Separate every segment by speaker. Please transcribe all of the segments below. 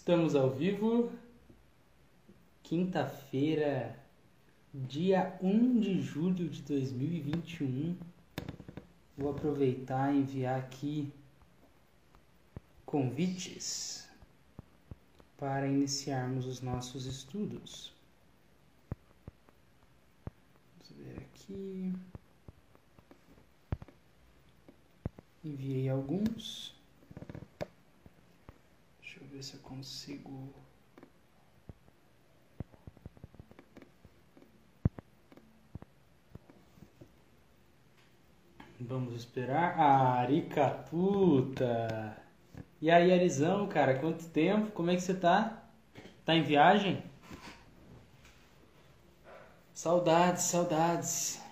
Speaker 1: Estamos ao vivo. Quinta-feira, dia 1 de julho de 2021. Vou aproveitar e enviar aqui convites para iniciarmos os nossos estudos. Vamos ver aqui. Enviei alguns. Ver se eu consigo. Vamos esperar. Ah, Aricaputa! E aí, Arizão, cara, quanto tempo? Como é que você tá? Tá em viagem? Saudades, saudades.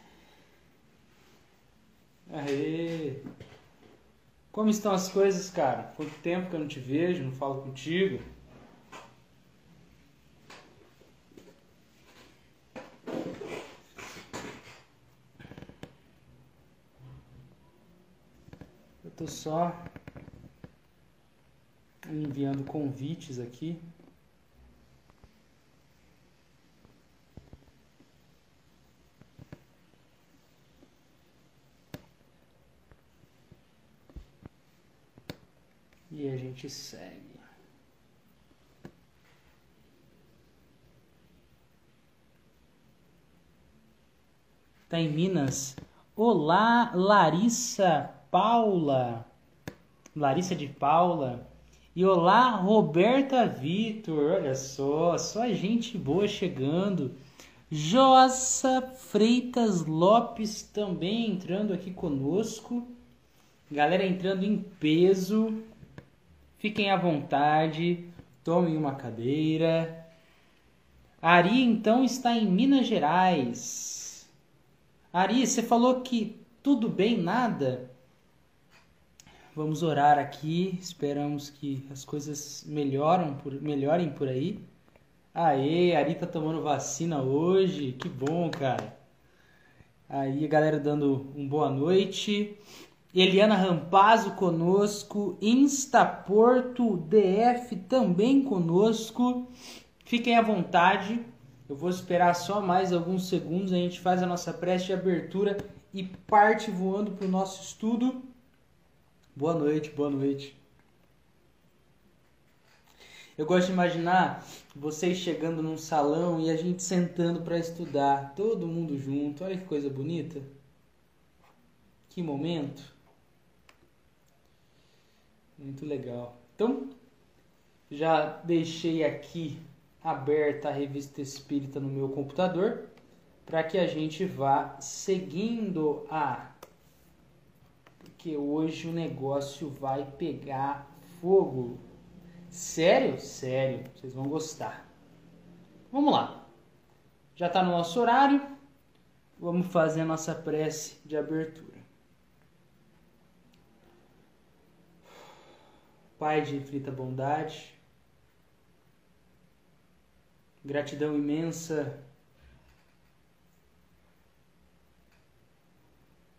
Speaker 1: Aê! Como estão as coisas, cara? Quanto tempo que eu não te vejo, não falo contigo? Eu tô só enviando convites aqui. E a gente segue. Tá em Minas. Olá, Larissa Paula. Larissa de Paula. E olá, Roberta Vitor. Olha só, só gente boa chegando. Jossa Freitas Lopes também entrando aqui conosco. Galera entrando em peso. Fiquem à vontade, tomem uma cadeira. Ari então está em Minas Gerais. Ari, você falou que tudo bem, nada? Vamos orar aqui, esperamos que as coisas melhoram por, melhorem por aí. Aê, Ari tá tomando vacina hoje, que bom, cara. Aí galera dando um boa noite. Eliana Rampazzo conosco, Instaporto DF também conosco. Fiquem à vontade. Eu vou esperar só mais alguns segundos, a gente faz a nossa prece de abertura e parte voando para o nosso estudo. Boa noite, boa noite. Eu gosto de imaginar vocês chegando num salão e a gente sentando para estudar, todo mundo junto. Olha que coisa bonita. Que momento. Muito legal. Então, já deixei aqui aberta a revista espírita no meu computador para que a gente vá seguindo a. Porque hoje o negócio vai pegar fogo. Sério? Sério. Vocês vão gostar. Vamos lá. Já está no nosso horário. Vamos fazer a nossa prece de abertura. Pai de infinita bondade, gratidão imensa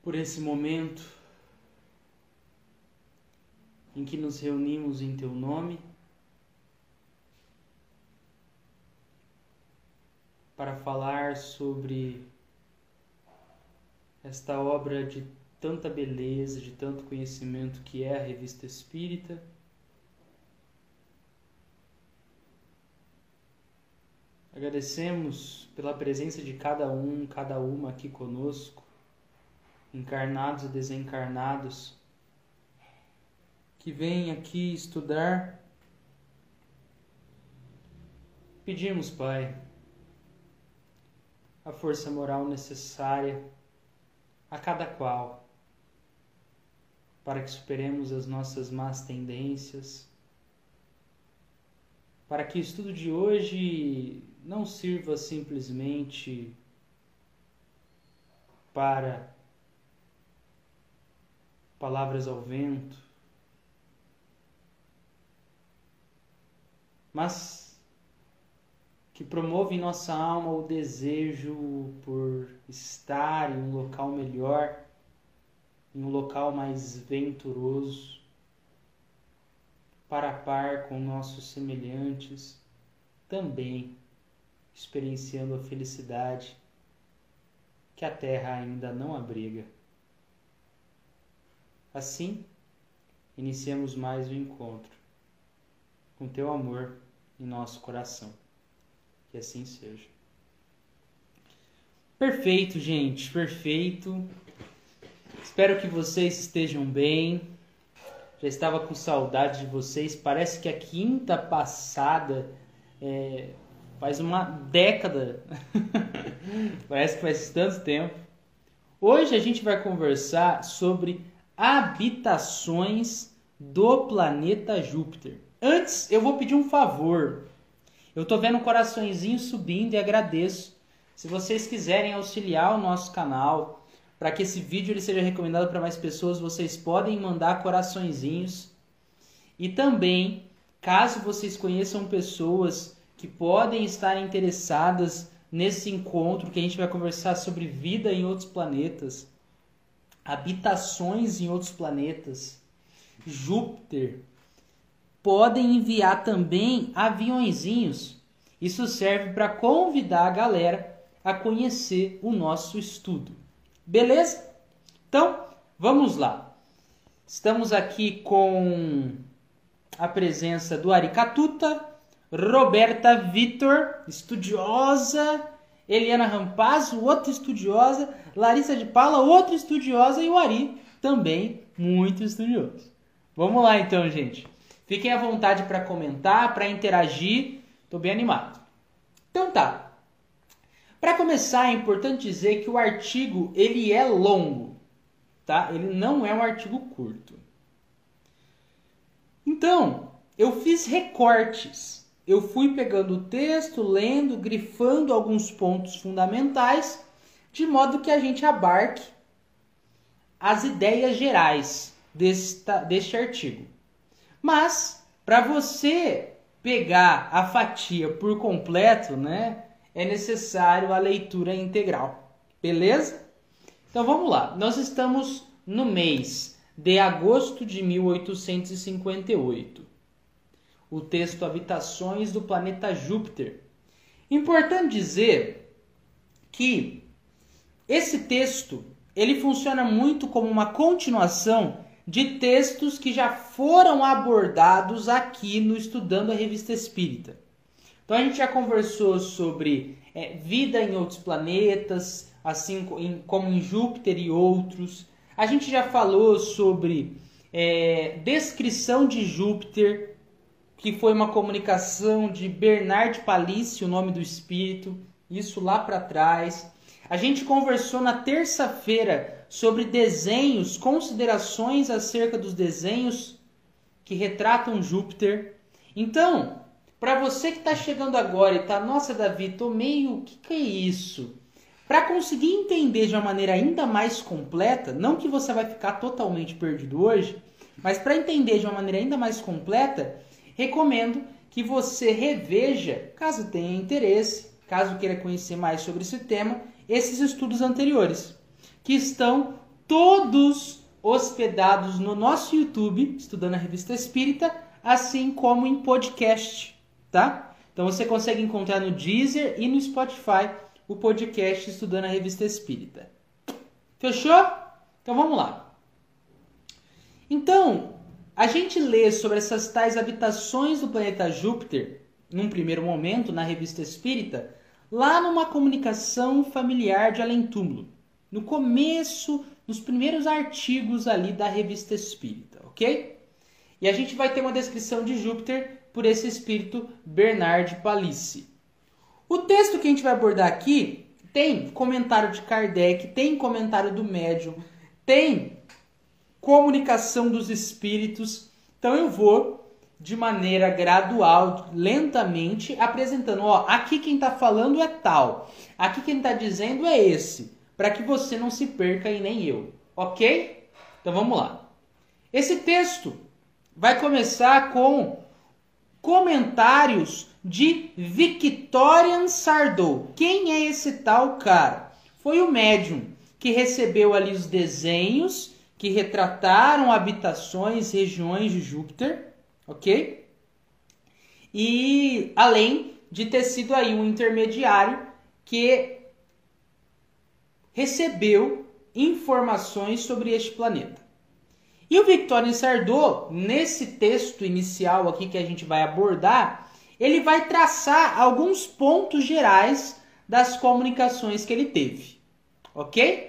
Speaker 1: por esse momento em que nos reunimos em Teu nome para falar sobre esta obra de tanta beleza, de tanto conhecimento que é a Revista Espírita. Agradecemos pela presença de cada um, cada uma aqui conosco, encarnados e desencarnados, que vêm aqui estudar. Pedimos, Pai, a força moral necessária a cada qual, para que superemos as nossas más tendências, para que o estudo de hoje não sirva simplesmente para palavras ao vento, mas que promove em nossa alma o desejo por estar em um local melhor, em um local mais venturoso, para par com nossos semelhantes, também experienciando a felicidade que a terra ainda não abriga. Assim, iniciamos mais um encontro com teu amor em nosso coração. Que assim seja. Perfeito, gente, perfeito. Espero que vocês estejam bem. Já estava com saudade de vocês. Parece que a quinta passada é, faz uma década. Parece que faz tanto tempo. Hoje a gente vai conversar sobre habitações do planeta Júpiter. Antes, eu vou pedir um favor. Eu tô vendo coraçõezinho subindo e agradeço. Se vocês quiserem auxiliar o nosso canal para que esse vídeo ele seja recomendado para mais pessoas, vocês podem mandar coraçõezinhos. E também, caso vocês conheçam pessoas que podem estar interessadas nesse encontro que a gente vai conversar sobre vida em outros planetas, habitações em outros planetas, Júpiter, podem enviar também aviãozinhos. Isso serve para convidar a galera a conhecer o nosso estudo. Beleza? Então, vamos lá. Estamos aqui com a presença do Aricatuta, Roberta Vitor, estudiosa, Eliana Rampazzo, outra estudiosa, Larissa de Paula, outra estudiosa e o Ari, também muito estudioso. Vamos lá então, gente. Fiquem à vontade para comentar, para interagir. Estou bem animado. Então tá. Para começar, é importante dizer que o artigo ele é longo, tá? Ele não é um artigo curto. Então, eu fiz recortes. Eu fui pegando o texto, lendo, grifando alguns pontos fundamentais, de modo que a gente abarque as ideias gerais desta, deste artigo. Mas, para você pegar a fatia por completo, né, é necessário a leitura integral. Beleza? Então vamos lá. Nós estamos no mês de agosto de 1858. O texto Habitações do planeta Júpiter. Importante dizer que esse texto ele funciona muito como uma continuação de textos que já foram abordados aqui no Estudando a Revista Espírita. Então a gente já conversou sobre é, vida em outros planetas, assim como em Júpiter e outros. A gente já falou sobre é, descrição de Júpiter, que foi uma comunicação de Bernard Palissy, o nome do espírito, isso lá para trás. A gente conversou na terça-feira sobre desenhos, considerações acerca dos desenhos que retratam Júpiter. Então, para você que está chegando agora e está, nossa Davi, tô meio, o que, que é isso? Para conseguir entender de uma maneira ainda mais completa, não que você vai ficar totalmente perdido hoje, mas para entender de uma maneira ainda mais completa, recomendo que você reveja, caso tenha interesse, caso queira conhecer mais sobre esse tema, esses estudos anteriores que estão todos hospedados no nosso YouTube, estudando a Revista Espírita, assim como em podcast, tá? Então você consegue encontrar no Deezer e no Spotify o podcast Estudando a Revista Espírita. Fechou? Então vamos lá. Então, a gente lê sobre essas tais habitações do planeta Júpiter, num primeiro momento, na Revista Espírita, lá numa comunicação familiar de além túmulo no começo, nos primeiros artigos ali da revista Espírita, ok? E a gente vai ter uma descrição de Júpiter por esse espírito Bernard Palissy. O texto que a gente vai abordar aqui tem comentário de Kardec, tem comentário do médium, tem comunicação dos espíritos. Então eu vou de maneira gradual, lentamente, apresentando, ó, aqui quem está falando é tal, aqui quem está dizendo é esse para que você não se perca e nem eu, ok? Então vamos lá. Esse texto vai começar com comentários de Victorian Sardou. Quem é esse tal cara? Foi o médium que recebeu ali os desenhos que retrataram habitações, regiões de Júpiter, ok? E além de ter sido aí um intermediário que recebeu informações sobre este planeta. E o Victorien Sardot, nesse texto inicial aqui que a gente vai abordar, ele vai traçar alguns pontos gerais das comunicações que ele teve. Ok?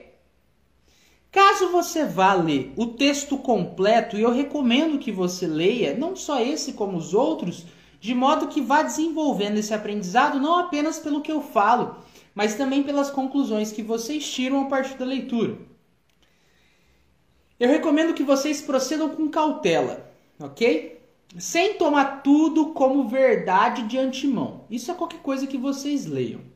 Speaker 1: Caso você vá ler o texto completo, e eu recomendo que você leia, não só esse como os outros, de modo que vá desenvolvendo esse aprendizado não apenas pelo que eu falo, mas também pelas conclusões que vocês tiram a partir da leitura. Eu recomendo que vocês procedam com cautela, ok? Sem tomar tudo como verdade de antemão. Isso é qualquer coisa que vocês leiam.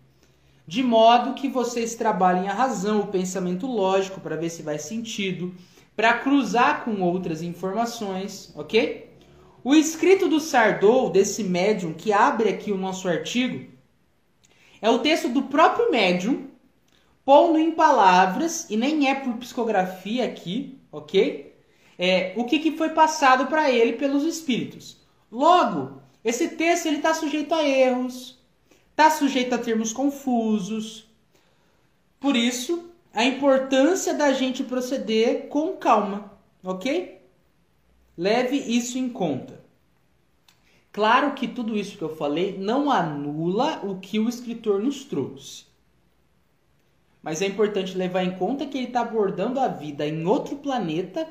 Speaker 1: De modo que vocês trabalhem a razão, o pensamento lógico, para ver se vai sentido, para cruzar com outras informações, ok? O escrito do Sardou, desse médium que abre aqui o nosso artigo, é o texto do próprio médium, pondo em palavras, e nem é por psicografia aqui, ok? É, o que, que foi passado para ele pelos espíritos. Logo, esse texto está sujeito a erros, está sujeito a termos confusos. Por isso, a importância da gente proceder com calma, ok? Leve isso em conta. Claro que tudo isso que eu falei não anula o que o escritor nos trouxe. Mas é importante levar em conta que ele está abordando a vida em outro planeta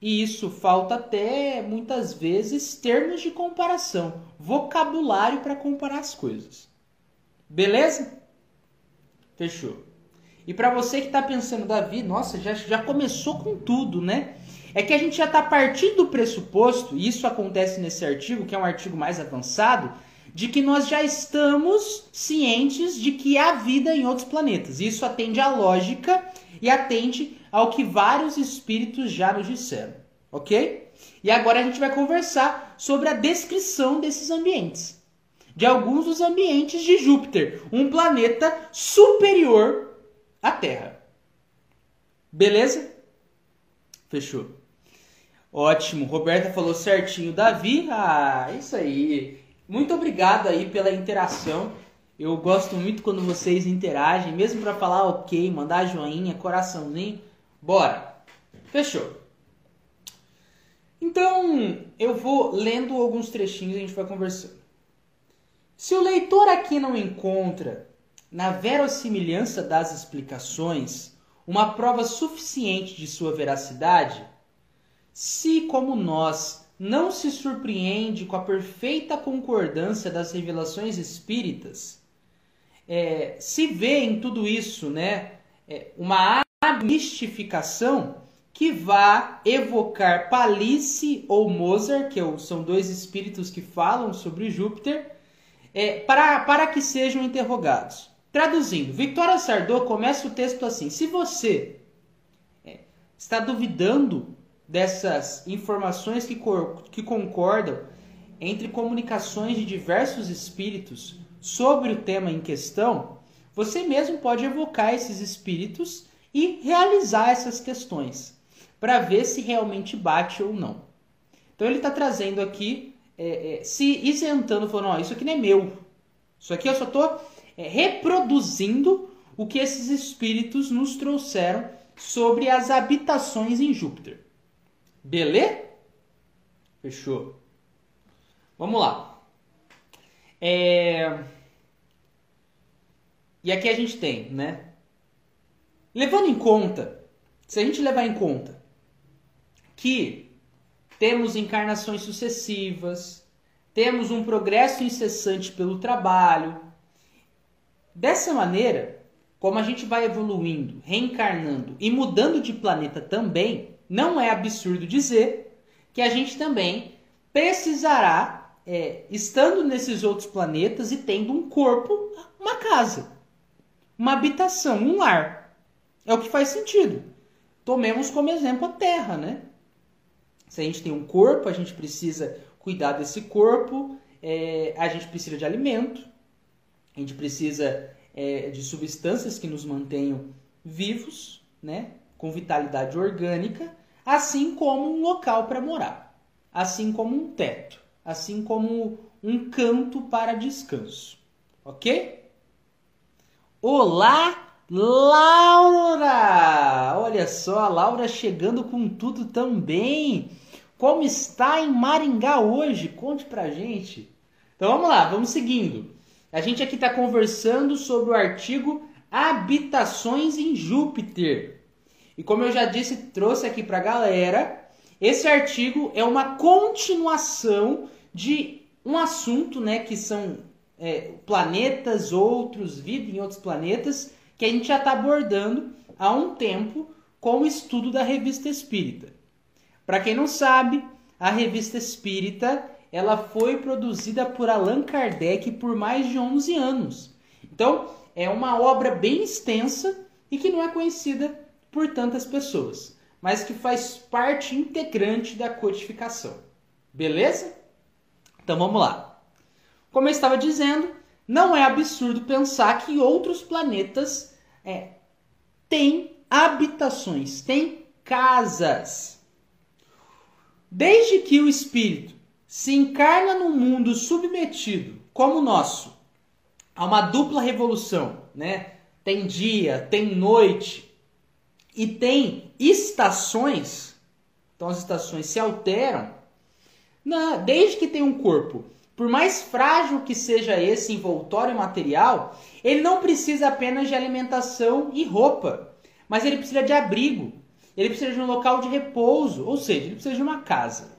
Speaker 1: e isso falta até muitas vezes termos de comparação, vocabulário para comparar as coisas. Beleza? Fechou. E para você que está pensando, Davi, nossa, já, já começou com tudo, né? é que a gente já está partindo do pressuposto, e isso acontece nesse artigo, que é um artigo mais avançado, de que nós já estamos cientes de que há vida em outros planetas. Isso atende à lógica e atende ao que vários espíritos já nos disseram, ok? E agora a gente vai conversar sobre a descrição desses ambientes. De alguns dos ambientes de Júpiter, um planeta superior à Terra. Beleza? Fechou. Ótimo, Roberta falou certinho. Davi, ah, isso aí. Muito obrigado aí pela interação. Eu gosto muito quando vocês interagem, mesmo para falar ok, mandar joinha, coraçãozinho. Bora. Fechou. Então, eu vou lendo alguns trechinhos e a gente vai conversando. Se o leitor aqui não encontra na verossimilhança das explicações uma prova suficiente de sua veracidade, se, como nós, não se surpreende com a perfeita concordância das revelações espíritas, é, se vê em tudo isso né, é, uma mistificação que vá evocar Palisse ou Mozart, que é são dois espíritos que falam sobre Júpiter, é, para, para que sejam interrogados. Traduzindo, Victoria Sardot começa o texto assim: se você é, está duvidando dessas informações que, que concordam entre comunicações de diversos espíritos sobre o tema em questão, você mesmo pode evocar esses espíritos e realizar essas questões para ver se realmente bate ou não. Então ele está trazendo aqui, é, é, se isentando, falando: ó, isso aqui não é meu. Isso aqui eu só estou é, reproduzindo o que esses espíritos nos trouxeram sobre as habitações em Júpiter. Beleza? Fechou. Vamos lá. É... E aqui a gente tem, né? Levando em conta, se a gente levar em conta que temos encarnações sucessivas, temos um progresso incessante pelo trabalho, dessa maneira, como a gente vai evoluindo, reencarnando e mudando de planeta também, não é absurdo dizer que a gente também precisará, é, estando nesses outros planetas e tendo um corpo, uma casa, uma habitação, um lar. É o que faz sentido. Tomemos como exemplo a Terra, né? Se a gente tem um corpo, a gente precisa cuidar desse corpo, é, a gente precisa de alimento, a gente precisa é, de substâncias que nos mantenham vivos, né? com vitalidade orgânica, assim como um local para morar. assim como um teto, assim como um canto para descanso. Ok? Olá, Laura! Olha só, a Laura chegando com tudo também. Como está em Maringá hoje? Conte pra gente. Então vamos lá, vamos seguindo. A gente aqui está conversando sobre o artigo Habitações em Júpiter. E como eu já disse, trouxe aqui para a galera, esse artigo é uma continuação de um assunto, né, que são é, planetas, outros, vida em outros planetas, que a gente já está abordando há um tempo com o estudo da Revista Espírita. Para quem não sabe, a Revista Espírita ela foi produzida por Allan Kardec por mais de 11 anos. Então, é uma obra bem extensa e que não é conhecida por tantas pessoas, mas que faz parte integrante da codificação. Beleza? Então vamos lá. Como eu estava dizendo, não é absurdo pensar que outros planetas é, têm habitações, têm casas. Desde que o espírito se encarna num mundo submetido, como o nosso, a uma dupla revolução, né? Tem dia, tem noite e tem estações. Então as estações se alteram. Na, desde que tem um corpo, por mais frágil que seja esse envoltório material, ele não precisa apenas de alimentação e roupa, mas ele precisa de abrigo, ele precisa de um local de repouso, ou seja, ele precisa de uma casa.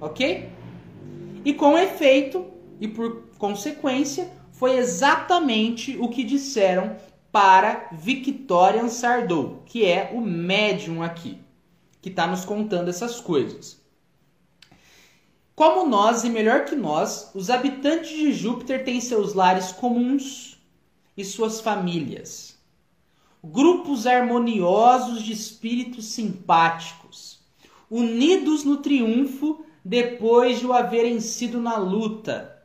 Speaker 1: Ok? E com efeito, e por consequência, foi exatamente o que disseram para Victorian Sardou, que é o médium aqui, que está nos contando essas coisas. Como nós, e melhor que nós, os habitantes de Júpiter têm seus lares comuns e suas famílias. Grupos harmoniosos de espíritos simpáticos, unidos no triunfo depois de o haverem sido na luta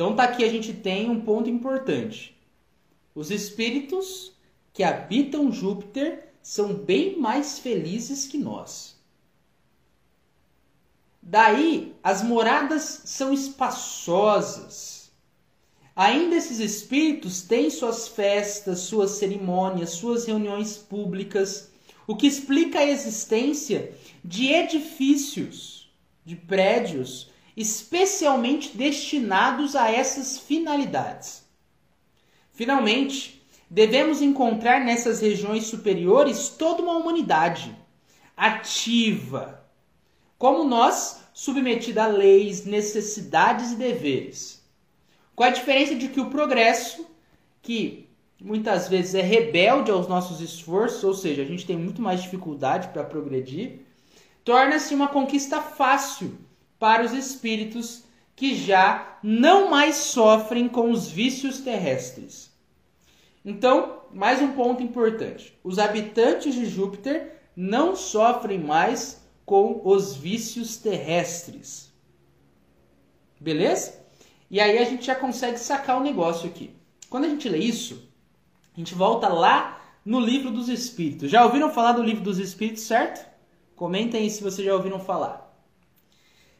Speaker 1: então tá aqui a gente tem um ponto importante. Os espíritos que habitam Júpiter são bem mais felizes que nós. Daí as moradas são espaçosas. Ainda esses espíritos têm suas festas, suas cerimônias, suas reuniões públicas, o que explica a existência de edifícios, de prédios especialmente destinados a essas finalidades. Finalmente, devemos encontrar nessas regiões superiores toda uma humanidade ativa, como nós, submetida a leis, necessidades e deveres. Com a diferença de que o progresso, que muitas vezes é rebelde aos nossos esforços, ou seja, a gente tem muito mais dificuldade para progredir, torna-se uma conquista fácil para os espíritos que já não mais sofrem com os vícios terrestres. Então, mais um ponto importante: os habitantes de Júpiter não sofrem mais com os vícios terrestres. Beleza? E aí a gente já consegue sacar o negócio aqui. Quando a gente lê isso, a gente volta lá no livro dos Espíritos. Já ouviram falar do livro dos Espíritos, certo? Comentem aí se vocês já ouviram falar.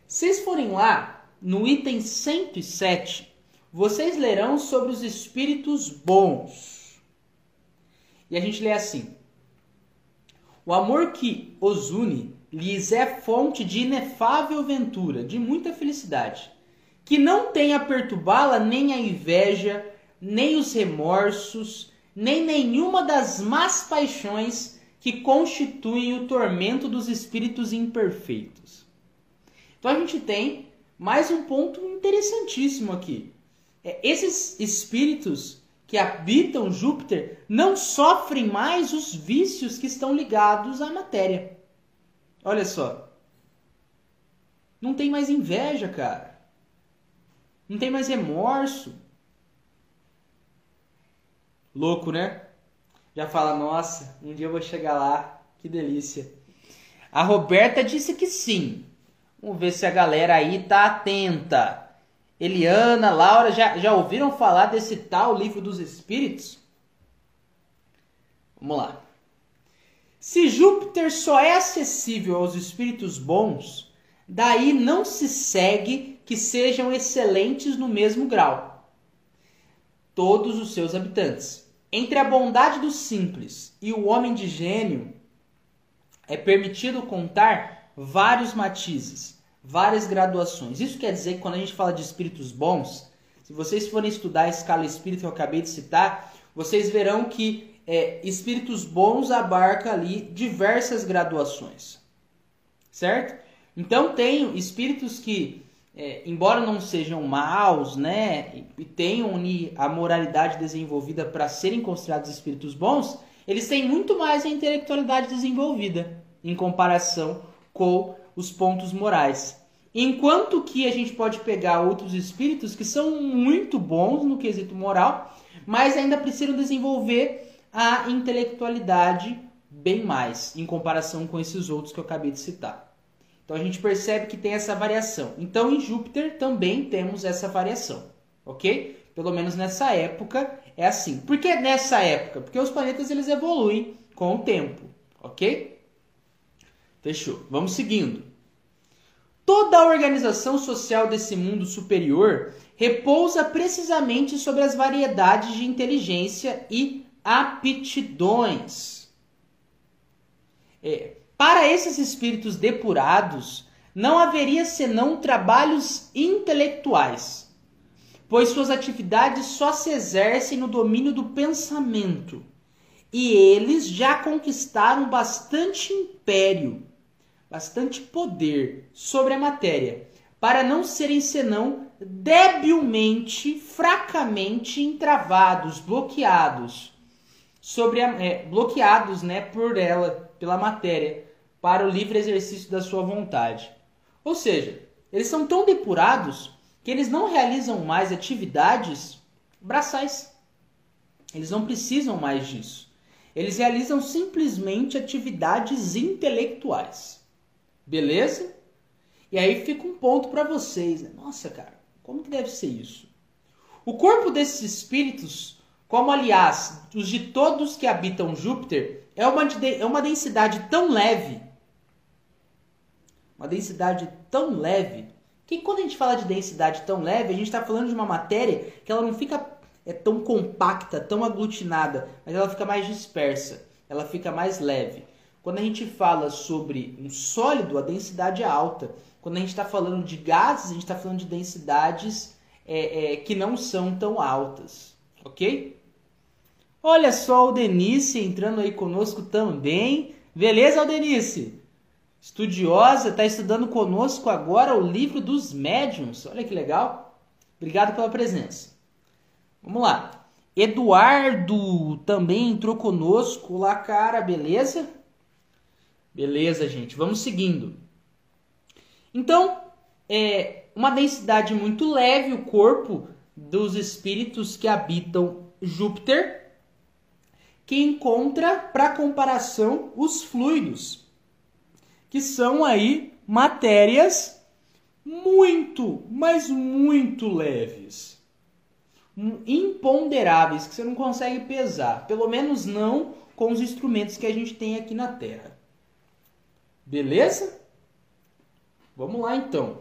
Speaker 1: Vocês forem lá no item 107, vocês lerão sobre os espíritos bons. E a gente lê assim: O amor que os une lhes é fonte de inefável ventura, de muita felicidade, que não tem a perturbá-la nem a inveja, nem os remorsos, nem nenhuma das más paixões que constituem o tormento dos espíritos imperfeitos. Então a gente tem mais um ponto interessantíssimo aqui. É, esses espíritos que habitam Júpiter não sofrem mais os vícios que estão ligados à matéria. Olha só. Não tem mais inveja, cara. Não tem mais remorso. Louco, né? Já fala, nossa, um dia eu vou chegar lá. Que delícia. A Roberta disse que sim. Vamos ver se a galera aí tá atenta. Eliana, Laura, já, já ouviram falar desse tal livro dos espíritos? Vamos lá. Se Júpiter só é acessível aos espíritos bons, Daí não se segue que sejam excelentes no mesmo grau. Todos os seus habitantes. Entre a bondade do simples e o homem de gênio, é permitido contar vários matizes, várias graduações. Isso quer dizer que quando a gente fala de espíritos bons, se vocês forem estudar a escala espírita que eu acabei de citar, vocês verão que é, espíritos bons abarca ali diversas graduações, certo? Então tem espíritos que, é, embora não sejam maus, né, e tenham a moralidade desenvolvida para serem considerados espíritos bons, eles têm muito mais a intelectualidade desenvolvida em comparação com os pontos morais. Enquanto que a gente pode pegar outros espíritos que são muito bons no quesito moral, mas ainda precisam desenvolver a intelectualidade bem mais em comparação com esses outros que eu acabei de citar. Então a gente percebe que tem essa variação. Então em Júpiter também temos essa variação, ok? Pelo menos nessa época é assim. Por que nessa época? Porque os planetas eles evoluem com o tempo, ok? Fechou. Vamos seguindo. Toda a organização social desse mundo superior repousa precisamente sobre as variedades de inteligência e aptidões. É, para esses espíritos depurados, não haveria senão trabalhos intelectuais, pois suas atividades só se exercem no domínio do pensamento, e eles já conquistaram bastante império bastante poder sobre a matéria, para não serem senão debilmente, fracamente entravados, bloqueados, sobre a, é, bloqueados, né, por ela, pela matéria, para o livre exercício da sua vontade. Ou seja, eles são tão depurados que eles não realizam mais atividades braçais. Eles não precisam mais disso. Eles realizam simplesmente atividades intelectuais. Beleza? E aí fica um ponto para vocês. Né? Nossa, cara, como que deve ser isso? O corpo desses espíritos, como aliás os de todos que habitam Júpiter, é uma, é uma densidade tão leve, uma densidade tão leve, que quando a gente fala de densidade tão leve, a gente está falando de uma matéria que ela não fica é tão compacta, tão aglutinada, mas ela fica mais dispersa, ela fica mais leve. Quando a gente fala sobre um sólido, a densidade é alta. Quando a gente está falando de gases, a gente está falando de densidades é, é, que não são tão altas, ok? Olha só o Denise entrando aí conosco também. Beleza, Denise? Estudiosa, está estudando conosco agora o livro dos médiums. Olha que legal. Obrigado pela presença. Vamos lá. Eduardo também entrou conosco lá, cara, beleza? Beleza, gente, vamos seguindo. Então, é uma densidade muito leve o corpo dos espíritos que habitam Júpiter, que encontra para comparação os fluidos, que são aí matérias muito, mas muito leves, imponderáveis que você não consegue pesar, pelo menos não com os instrumentos que a gente tem aqui na Terra. Beleza? Vamos lá então.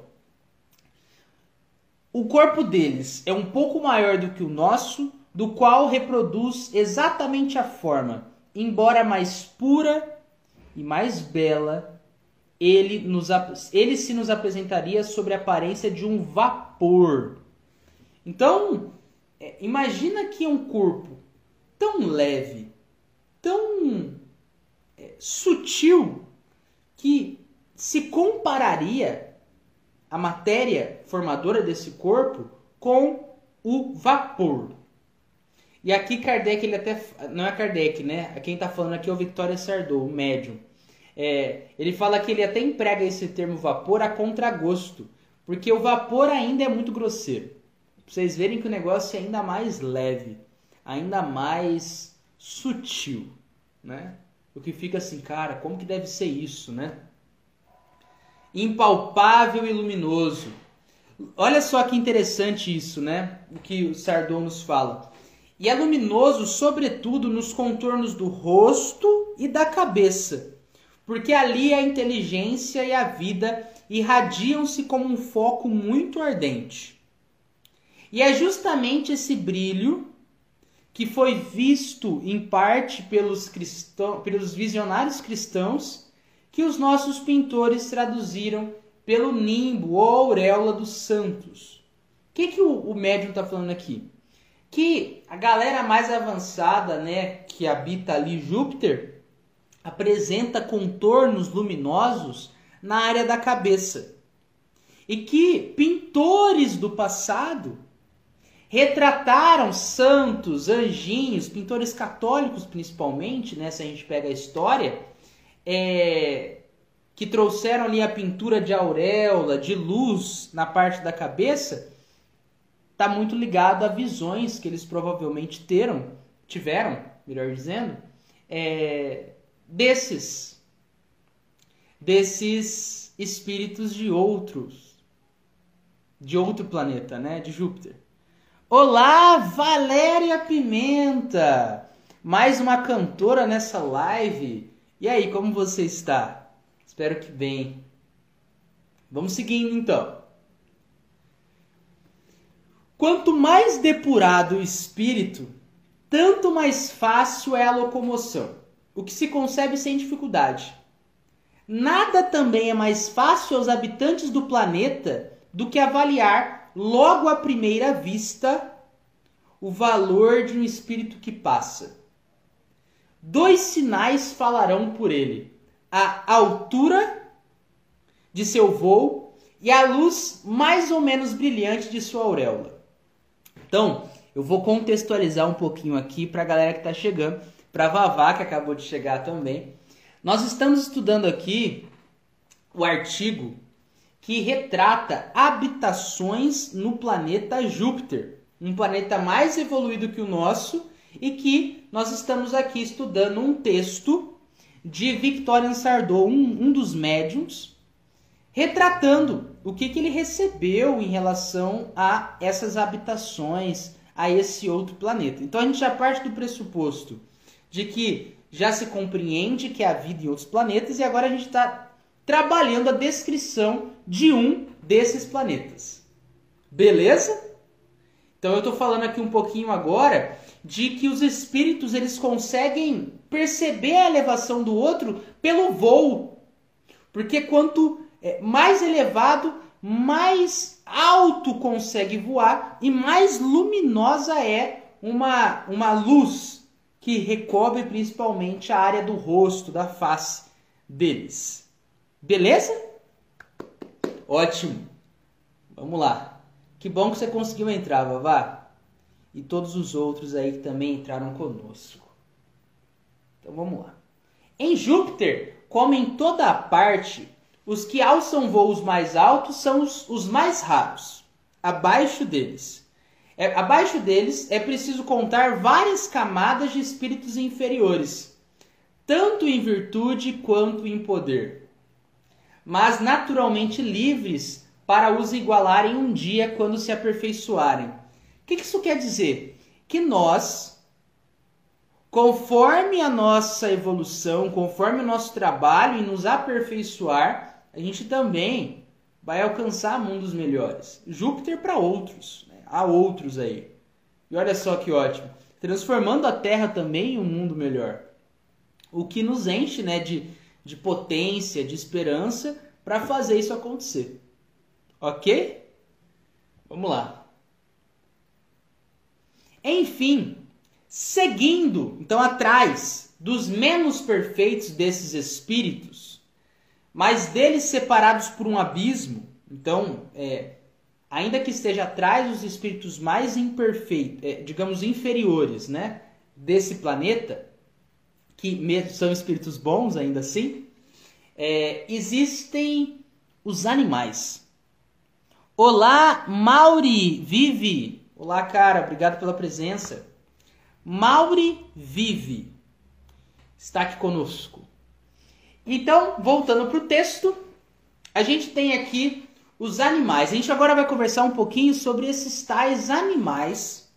Speaker 1: O corpo deles é um pouco maior do que o nosso, do qual reproduz exatamente a forma, embora mais pura e mais bela, ele, nos, ele se nos apresentaria sobre a aparência de um vapor. Então, é, imagina que um corpo tão leve, tão é, sutil, que se compararia a matéria formadora desse corpo com o vapor. E aqui Kardec, ele até. Não é Kardec, né? Quem está falando aqui é o Victoria Sardou, o médium. É, ele fala que ele até emprega esse termo vapor a contragosto, porque o vapor ainda é muito grosseiro. Pra vocês verem que o negócio é ainda mais leve, ainda mais sutil, né? O que fica assim, cara, como que deve ser isso, né? Impalpável e luminoso. Olha só que interessante isso, né? O que o Sardon nos fala. E é luminoso, sobretudo, nos contornos do rosto e da cabeça, porque ali a inteligência e a vida irradiam-se como um foco muito ardente. E é justamente esse brilho que foi visto em parte pelos, cristãos, pelos visionários cristãos que os nossos pintores traduziram pelo nimbo ou auréola dos santos. O que, que o, o médium está falando aqui? Que a galera mais avançada, né, que habita ali Júpiter, apresenta contornos luminosos na área da cabeça. E que pintores do passado retrataram santos, anjinhos, pintores católicos principalmente, né, se a gente pega a história, é, que trouxeram ali a pintura de auréola, de luz na parte da cabeça, está muito ligado a visões que eles provavelmente teram, tiveram, melhor dizendo, é, desses, desses espíritos de outros, de outro planeta, né, de Júpiter. Olá, Valéria Pimenta! Mais uma cantora nessa live. E aí, como você está? Espero que bem. Vamos seguindo então. Quanto mais depurado o espírito, tanto mais fácil é a locomoção, o que se concebe sem dificuldade. Nada também é mais fácil aos habitantes do planeta do que avaliar logo à primeira vista, o valor de um espírito que passa. Dois sinais falarão por ele: a altura de seu voo e a luz mais ou menos brilhante de sua auréola. Então, eu vou contextualizar um pouquinho aqui para a galera que está chegando, para Vavá que acabou de chegar também. Nós estamos estudando aqui o artigo que retrata habitações no planeta Júpiter, um planeta mais evoluído que o nosso e que nós estamos aqui estudando um texto de Victorian Sardou, um, um dos médiums, retratando o que, que ele recebeu em relação a essas habitações, a esse outro planeta. Então a gente já parte do pressuposto de que já se compreende que há vida em outros planetas e agora a gente está trabalhando a descrição de um desses planetas. Beleza? Então eu estou falando aqui um pouquinho agora de que os espíritos eles conseguem perceber a elevação do outro pelo voo. Porque quanto é, mais elevado, mais alto consegue voar e mais luminosa é uma, uma luz que recobre principalmente a área do rosto, da face deles. Beleza? Ótimo. Vamos lá. Que bom que você conseguiu entrar, Vavá. E todos os outros aí que também entraram conosco. Então vamos lá. Em Júpiter, como em toda a parte, os que alçam voos mais altos são os, os mais raros. Abaixo deles. É, abaixo deles é preciso contar várias camadas de espíritos inferiores, tanto em virtude quanto em poder mas naturalmente livres para os igualarem um dia quando se aperfeiçoarem. O que isso quer dizer? Que nós, conforme a nossa evolução, conforme o nosso trabalho em nos aperfeiçoar, a gente também vai alcançar mundos melhores. Júpiter para outros, há outros aí. E olha só que ótimo, transformando a Terra também em um mundo melhor. O que nos enche né, de, de potência, de esperança para fazer isso acontecer. Ok? Vamos lá. Enfim, seguindo, então atrás dos menos perfeitos desses espíritos, mas deles separados por um abismo, então, é, ainda que esteja atrás dos espíritos mais imperfeitos, é, digamos inferiores, né, desse planeta, que são espíritos bons ainda assim, é, existem os animais. Olá, Mauri Vive. Olá, cara, obrigado pela presença. Mauri Vive está aqui conosco. Então, voltando para o texto, a gente tem aqui os animais. A gente agora vai conversar um pouquinho sobre esses tais animais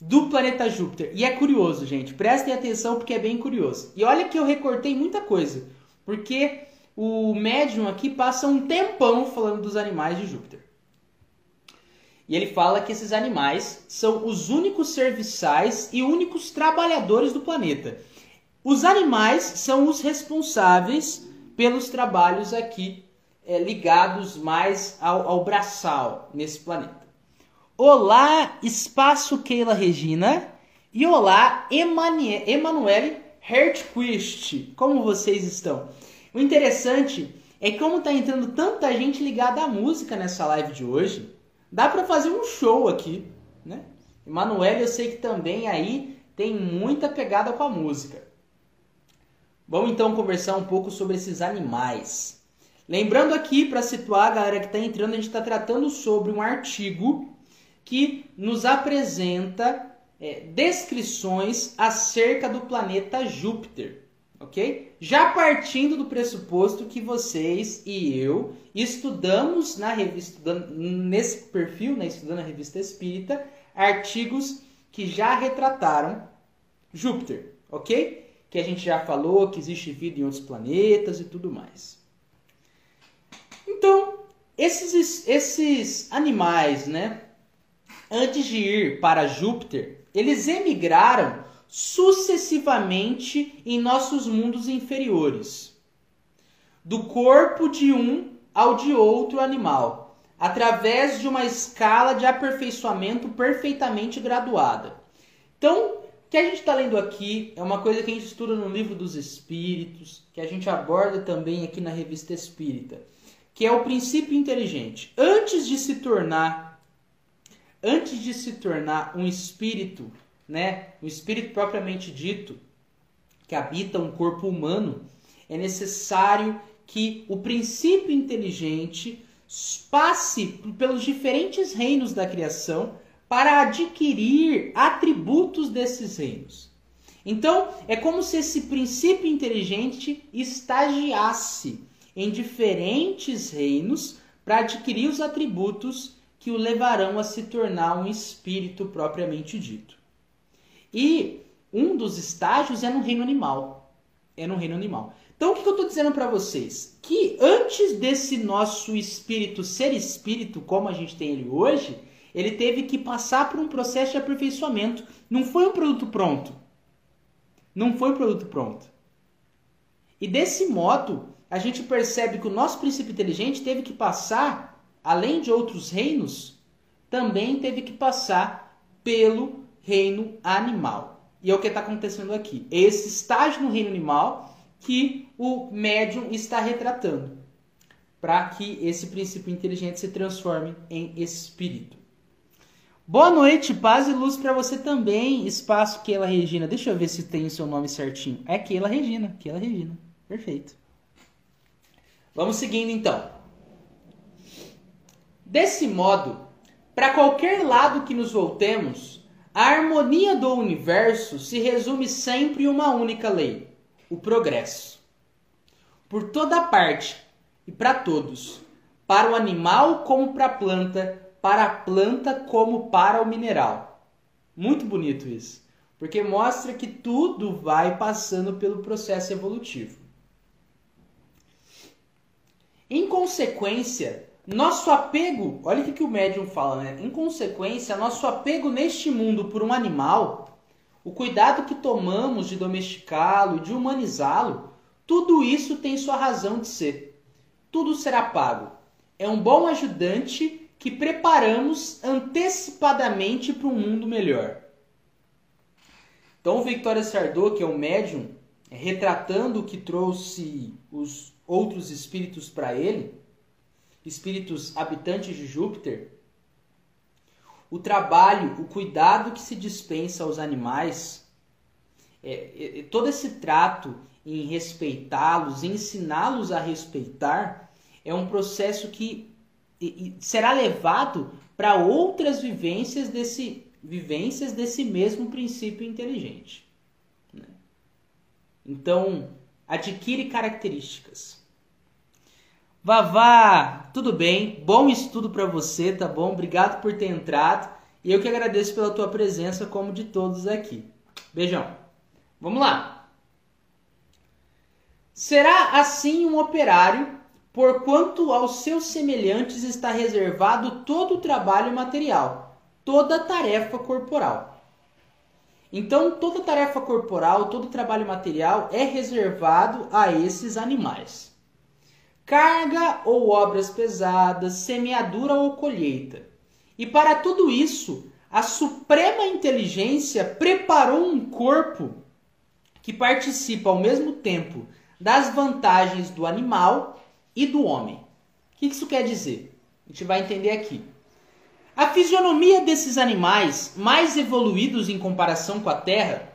Speaker 1: do planeta Júpiter. E é curioso, gente. Prestem atenção porque é bem curioso. E olha que eu recortei muita coisa. Porque o médium aqui passa um tempão falando dos animais de Júpiter. E ele fala que esses animais são os únicos serviçais e únicos trabalhadores do planeta. Os animais são os responsáveis pelos trabalhos aqui é, ligados mais ao, ao braçal nesse planeta. Olá, Espaço Keila Regina. E olá, Emanuele Hertquist. Como vocês estão? O interessante é que como está entrando tanta gente ligada à música nessa live de hoje, dá para fazer um show aqui, né? Emanuele, eu sei que também aí tem muita pegada com a música. Vamos então conversar um pouco sobre esses animais. Lembrando aqui, para situar a galera que está entrando, a gente está tratando sobre um artigo que nos apresenta é, descrições acerca do planeta Júpiter, ok? Já partindo do pressuposto que vocês e eu estudamos na revista, nesse perfil, né, estudando a revista Espírita, artigos que já retrataram Júpiter, ok? que a gente já falou que existe vida em outros planetas e tudo mais. Então, esses, esses animais, né, antes de ir para Júpiter, eles emigraram sucessivamente em nossos mundos inferiores, do corpo de um ao de outro animal, através de uma escala de aperfeiçoamento perfeitamente graduada. Então, o que a gente está lendo aqui é uma coisa que a gente estuda no livro dos Espíritos, que a gente aborda também aqui na revista Espírita, que é o princípio inteligente. Antes de se tornar, antes de se tornar um espírito, né, um espírito propriamente dito, que habita um corpo humano, é necessário que o princípio inteligente passe pelos diferentes reinos da criação para adquirir atributos desses reinos. Então, é como se esse princípio inteligente estagiasse em diferentes reinos para adquirir os atributos que o levarão a se tornar um espírito propriamente dito. E um dos estágios é no reino animal. É no reino animal. Então, o que eu estou dizendo para vocês? Que antes desse nosso espírito ser espírito, como a gente tem ele hoje, ele teve que passar por um processo de aperfeiçoamento. Não foi um produto pronto. Não foi um produto pronto. E desse modo, a gente percebe que o nosso princípio inteligente teve que passar, além de outros reinos, também teve que passar pelo reino animal. E é o que está acontecendo aqui. Esse estágio no reino animal que o médium está retratando, para que esse princípio inteligente se transforme em espírito. Boa noite, paz e luz para você também, espaço Keila Regina. Deixa eu ver se tem o seu nome certinho. É Keila Regina, Keila Regina. Perfeito. Vamos seguindo então. Desse modo, para qualquer lado que nos voltemos, a harmonia do universo se resume sempre em uma única lei: o progresso. Por toda parte e para todos, para o animal como para a planta, para a planta como para o mineral. Muito bonito isso, porque mostra que tudo vai passando pelo processo evolutivo. Em consequência, nosso apego, olha o que o médium fala, né? Em consequência, nosso apego neste mundo por um animal, o cuidado que tomamos de domesticá-lo de humanizá-lo, tudo isso tem sua razão de ser. Tudo será pago. É um bom ajudante que preparamos antecipadamente para um mundo melhor. Então, Victoria Sardot, que é um médium, retratando o que trouxe os outros espíritos para ele, espíritos habitantes de Júpiter, o trabalho, o cuidado que se dispensa aos animais, é, é, todo esse trato em respeitá-los, ensiná-los a respeitar, é um processo que será levado para outras vivências desse, vivências desse mesmo princípio inteligente. Né? Então, adquire características. Vavá, tudo bem? Bom estudo para você, tá bom? Obrigado por ter entrado. E eu que agradeço pela tua presença, como de todos aqui. Beijão. Vamos lá. Será assim um operário, porquanto aos seus semelhantes está reservado todo o trabalho material, toda tarefa corporal. Então, toda tarefa corporal, todo trabalho material é reservado a esses animais. Carga ou obras pesadas, semeadura ou colheita. E para tudo isso, a suprema inteligência preparou um corpo que participa ao mesmo tempo das vantagens do animal e do homem. O que isso quer dizer? A gente vai entender aqui. A fisionomia desses animais, mais evoluídos em comparação com a Terra,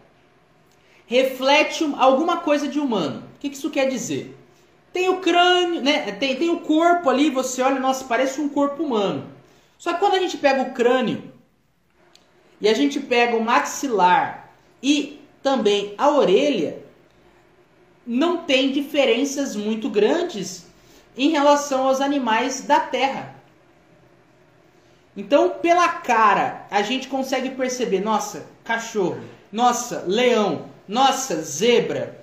Speaker 1: reflete alguma coisa de humano. O que isso quer dizer? Tem o crânio, né? tem, tem o corpo ali, você olha, nossa, parece um corpo humano. Só que quando a gente pega o crânio e a gente pega o maxilar e também a orelha, não tem diferenças muito grandes em relação aos animais da Terra. Então, pela cara, a gente consegue perceber, nossa, cachorro, nossa, leão, nossa, zebra.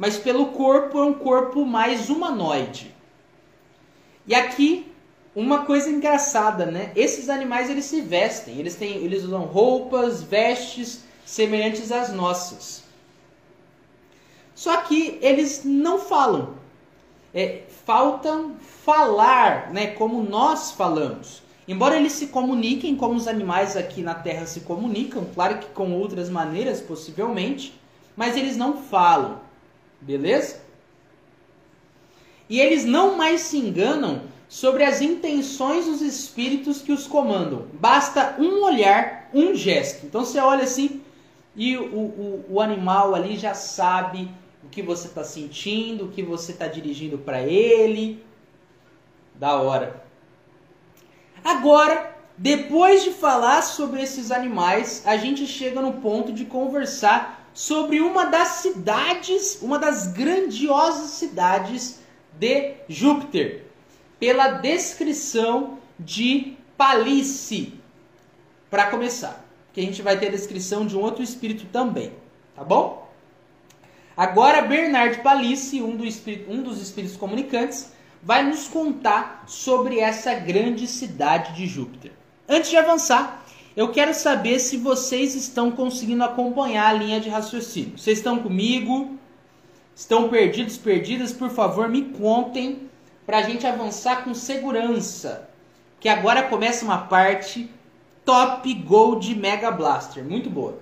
Speaker 1: Mas pelo corpo é um corpo mais humanoide. E aqui uma coisa engraçada, né? Esses animais eles se vestem, eles têm, eles usam roupas, vestes semelhantes às nossas. Só que eles não falam. É, faltam falar, né? Como nós falamos. Embora eles se comuniquem como os animais aqui na Terra se comunicam, claro que com outras maneiras possivelmente, mas eles não falam, beleza? E eles não mais se enganam sobre as intenções dos espíritos que os comandam. Basta um olhar, um gesto. Então você olha assim e o, o, o animal ali já sabe o que você está sentindo, o que você está dirigindo para ele. Da hora. Agora, depois de falar sobre esses animais, a gente chega no ponto de conversar sobre uma das cidades, uma das grandiosas cidades de Júpiter, pela descrição de Palice. Para começar, que a gente vai ter a descrição de um outro espírito também, tá bom? Agora Bernard Palice, um, do um dos espíritos comunicantes, vai nos contar sobre essa grande cidade de Júpiter. Antes de avançar, eu quero saber se vocês estão conseguindo acompanhar a linha de raciocínio. Vocês estão comigo? Estão perdidos, perdidas? Por favor, me contem para a gente avançar com segurança. Que agora começa uma parte top gold Mega Blaster. Muito boa.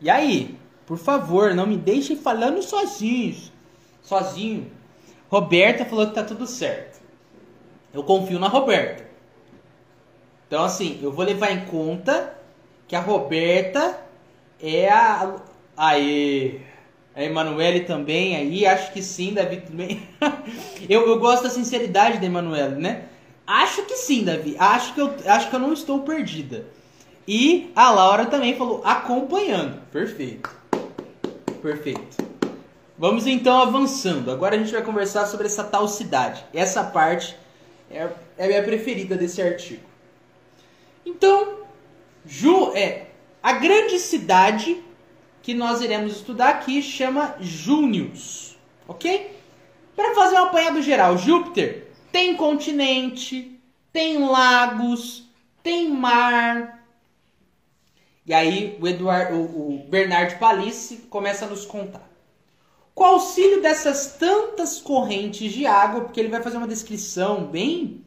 Speaker 1: E aí, por favor, não me deixem falando sozinhos. Sozinho. Roberta falou que tá tudo certo. Eu confio na Roberta. Então, assim, eu vou levar em conta que a Roberta é a. Aê! A Emanuele também aí, acho que sim, Davi também. eu, eu gosto da sinceridade da Emanuele, né? Acho que sim, Davi. Acho que eu, acho que eu não estou perdida. E a Laura também falou acompanhando. Perfeito. Perfeito. Vamos então avançando. Agora a gente vai conversar sobre essa tal cidade. Essa parte é, é a minha preferida desse artigo. Então, Ju é a grande cidade que nós iremos estudar aqui chama Június, ok? Para fazer um apanhado geral, Júpiter tem continente, tem lagos, tem mar, e aí o, Eduardo, o, Bernard Palice começa a nos contar. Com auxílio dessas tantas correntes de água, porque ele vai fazer uma descrição bem,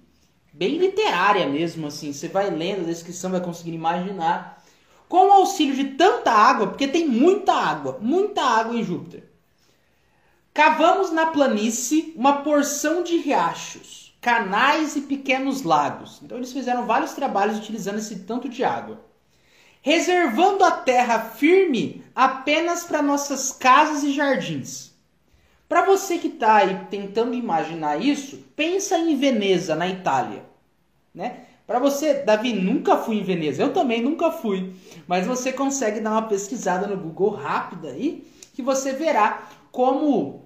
Speaker 1: bem literária mesmo, assim. Você vai lendo a descrição, vai conseguir imaginar. Com o auxílio de tanta água, porque tem muita água, muita água em Júpiter. Cavamos na planície uma porção de riachos, canais e pequenos lagos. Então eles fizeram vários trabalhos utilizando esse tanto de água reservando a terra firme apenas para nossas casas e jardins. Para você que está aí tentando imaginar isso, pensa em Veneza, na Itália, né? Para você, Davi, nunca fui em Veneza. Eu também nunca fui, mas você consegue dar uma pesquisada no Google rápida aí, que você verá como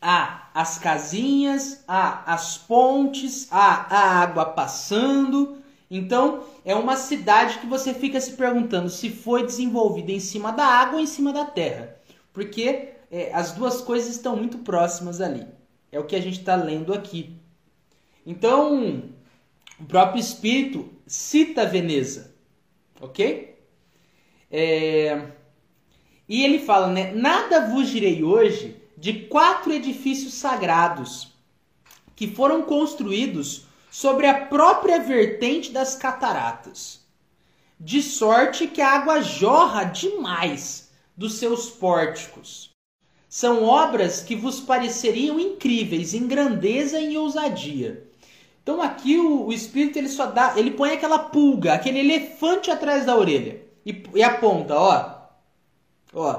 Speaker 1: há as casinhas, há as pontes, há a água passando, Então, é uma cidade que você fica se perguntando se foi desenvolvida em cima da água ou em cima da terra. Porque é, as duas coisas estão muito próximas ali. É o que a gente está lendo aqui. Então, o próprio Espírito cita Veneza. Ok? É... E ele fala, né? Nada vos direi hoje de quatro edifícios sagrados que foram construídos sobre a própria vertente das cataratas, de sorte que a água jorra demais dos seus pórticos. São obras que vos pareceriam incríveis em grandeza e em ousadia. Então aqui o, o espírito ele só dá, ele põe aquela pulga, aquele elefante atrás da orelha e, e aponta, ó, ó.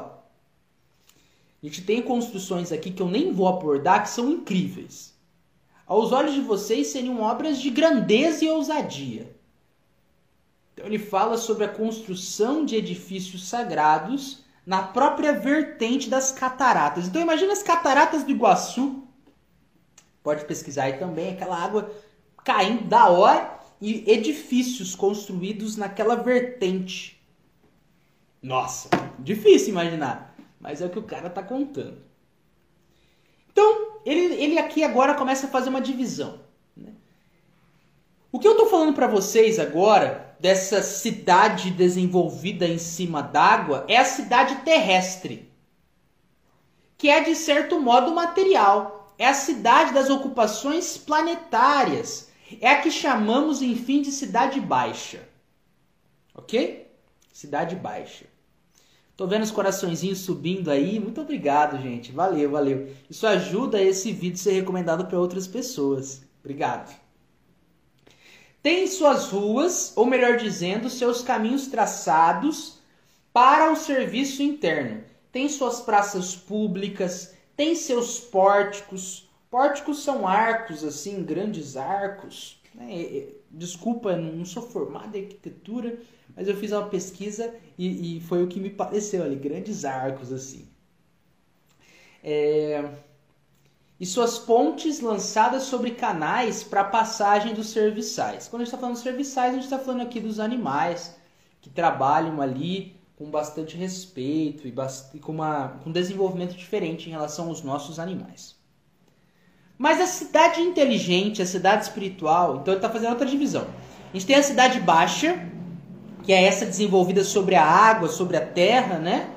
Speaker 1: A gente tem construções aqui que eu nem vou abordar que são incríveis aos olhos de vocês seriam obras de grandeza e ousadia. Então ele fala sobre a construção de edifícios sagrados na própria vertente das cataratas. Então imagina as cataratas do Iguaçu. Pode pesquisar aí também, aquela água caindo da hora e edifícios construídos naquela vertente. Nossa, difícil imaginar, mas é o que o cara está contando. Então, ele, ele aqui agora começa a fazer uma divisão. Né? O que eu estou falando para vocês agora, dessa cidade desenvolvida em cima d'água, é a cidade terrestre, que é de certo modo material. É a cidade das ocupações planetárias. É a que chamamos, enfim, de cidade baixa. Ok? Cidade baixa. Tô vendo os coraçõezinhos subindo aí. Muito obrigado, gente. Valeu, valeu. Isso ajuda esse vídeo a ser recomendado para outras pessoas. Obrigado. Tem suas ruas, ou melhor dizendo, seus caminhos traçados para o serviço interno. Tem suas praças públicas, tem seus pórticos. Pórticos são arcos, assim, grandes arcos. Né? Desculpa, não sou formado em arquitetura, mas eu fiz uma pesquisa e, e foi o que me pareceu ali, grandes arcos assim. É... E suas pontes lançadas sobre canais para passagem dos serviçais. Quando a gente está falando dos serviçais, a gente está falando aqui dos animais que trabalham ali com bastante respeito e, bast... e com, uma... com um desenvolvimento diferente em relação aos nossos animais. Mas a cidade inteligente, a cidade espiritual, então ele está fazendo outra divisão. A gente tem a cidade baixa, que é essa desenvolvida sobre a água, sobre a terra, né?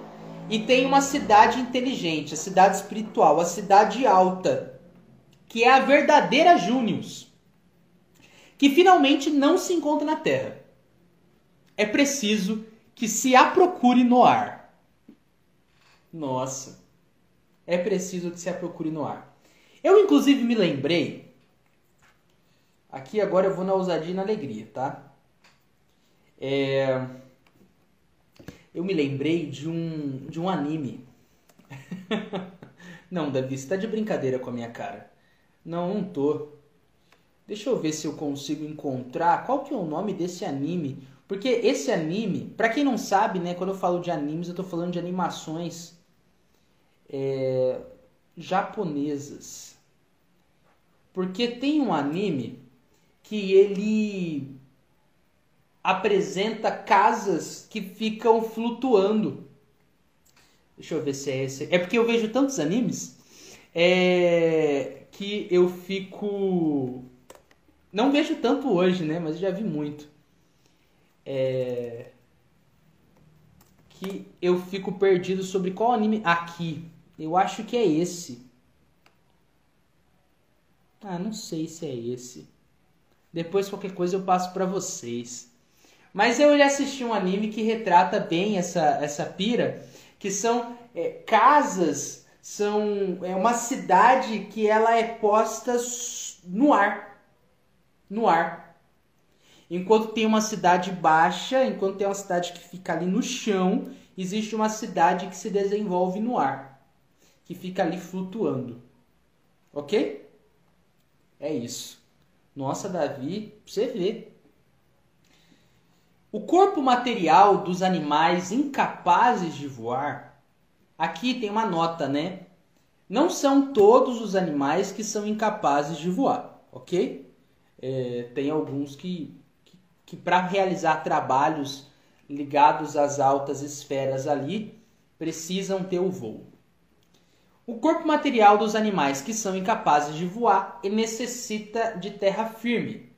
Speaker 1: E tem uma cidade inteligente, a cidade espiritual, a cidade alta, que é a verdadeira Június, que finalmente não se encontra na terra. É preciso que se a procure no ar. Nossa, é preciso que se a procure no ar. Eu, inclusive, me lembrei. Aqui agora eu vou na ousadia e na alegria, tá? É... Eu me lembrei de um, de um anime. não, Davi, você tá de brincadeira com a minha cara. Não, não tô. Deixa eu ver se eu consigo encontrar qual que é o nome desse anime. Porque esse anime, para quem não sabe, né, quando eu falo de animes, eu tô falando de animações é, japonesas. Porque tem um anime que ele apresenta casas que ficam flutuando. Deixa eu ver se é esse. É porque eu vejo tantos animes é, que eu fico. Não vejo tanto hoje, né? Mas já vi muito. É, que eu fico perdido sobre qual anime. Aqui. Eu acho que é esse. Ah, não sei se é esse. Depois qualquer coisa eu passo para vocês. Mas eu já assisti um anime que retrata bem essa, essa pira, que são é, casas, são é uma cidade que ela é posta no ar. No ar. Enquanto tem uma cidade baixa, enquanto tem uma cidade que fica ali no chão, existe uma cidade que se desenvolve no ar, que fica ali flutuando. Ok? É isso. Nossa, Davi, você vê. O corpo material dos animais incapazes de voar, aqui tem uma nota, né? Não são todos os animais que são incapazes de voar, ok? É, tem alguns que, que que para realizar trabalhos ligados às altas esferas ali, precisam ter o voo. O corpo material dos animais que são incapazes de voar necessita de terra firme.